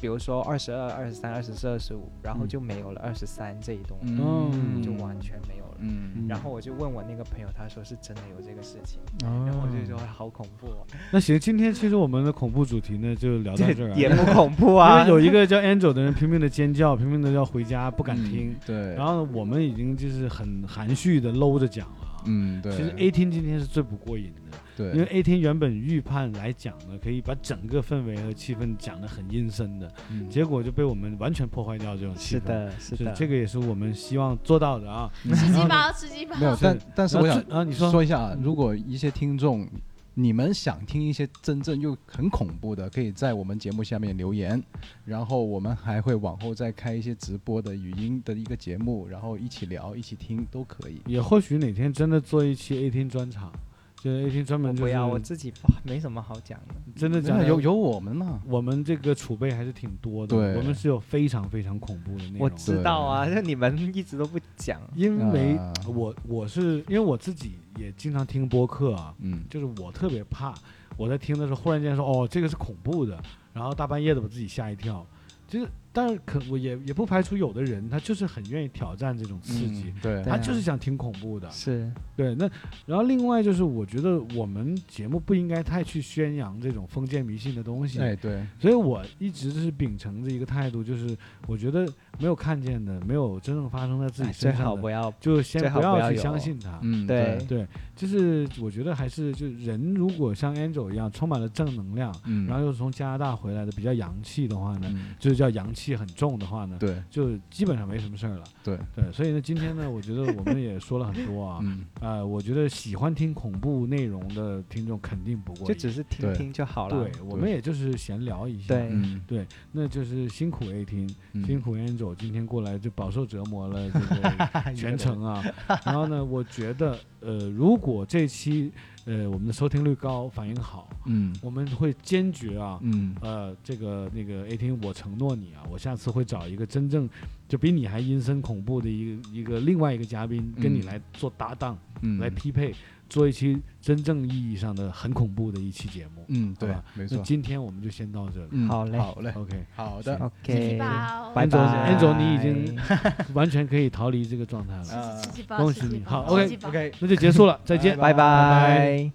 比如说二十二、二十三、二十四、二十五，然后嗯就没有了二十三这一栋，嗯就完全没有了。嗯然后我就问我那个朋友，他说是真的有这个事情，嗯然后我就说好恐怖、哦，那行，今天其实我们的恐怖主题呢就聊到这儿啊。也不恐怖啊。有一个叫 Angel 的人拼命的尖叫，拼命的要回家，不敢嗯听。对，然后我们已经就是很含蓄的搂着讲了啊。嗯对，其实 A 听今天是最不过瘾的，对，因为 A 天原本预判来讲呢，可以把整个氛围和气氛讲得很阴森的，嗯结果就被我们完全破坏掉这种气氛。是的，是的，这个也是我们希望做到的啊。吃鸡包，吃鸡包。没有，但但是我想啊，你说说一下啊，如果一些听众。你们想听一些真正又很恐怖的，可以在我们节目下面留言，然后我们还会往后再开一些直播的语音的一个节目，然后一起聊、一起听都可以。也或许哪天真的做一期 A 听专场，就是 A P 专门就是不要，我自己没什么好讲的。真的讲有有我们嘛？我们这个储备还是挺多的，对我们是有非常非常恐怖的内容。我知道啊，就你们一直都不讲。因为啊我我是因为我自己也经常听播客啊，嗯，就是我特别怕我在听的时候忽然间说哦这个是恐怖的，然后大半夜的把自己吓一跳。就是，但是可我也也不排除有的人他就是很愿意挑战这种刺激，嗯对他就是想听恐怖的。是，对，那然后另外就是我觉得我们节目不应该太去宣扬这种封建迷信的东西。哎对，所以我一直是秉承着一个态度，就是我觉得没有看见的，没有真正发生在自己身上的，好不要。就先不要去相信他。嗯对对，就是我觉得还是就人如果像 Angel 一样充满了正能量，嗯，然后又是从加拿大回来的比较洋气的话呢，嗯就是叫洋气很重的话呢，对就基本上没什么事儿了。对，对，所以呢，今天呢，我觉得我们也说了很多啊，嗯呃，我觉得喜欢听恐怖内容的听众肯定不过瘾，就只是听听就好了。对，我们也就是闲聊一下，对嗯对，那就是辛苦 A 听，嗯辛苦 Angel 今天过来就饱受折磨了这个 全程啊。然后呢，我觉得呃，如果这期呃我们的收听率高，反应好，嗯。我们会坚决啊。嗯。呃，这个那个 A 听，我承诺你啊，我下次会找一个真正就比你还阴森恐怖的一个一个另外一个嘉宾，跟你嗯。来做搭档，嗯。来匹配，做一期真正意义上的很恐怖的一期节目。嗯对吧，没错，那今天我们就先到这里。嗯好嘞好嘞，OK，好的，OK，包。拜 Angel 拜。Angel，你已经 完全可以逃离这个状态了，恭喜你好吃鸡包，OK，吃鸡包 OK。那就结束了，再见。拜拜。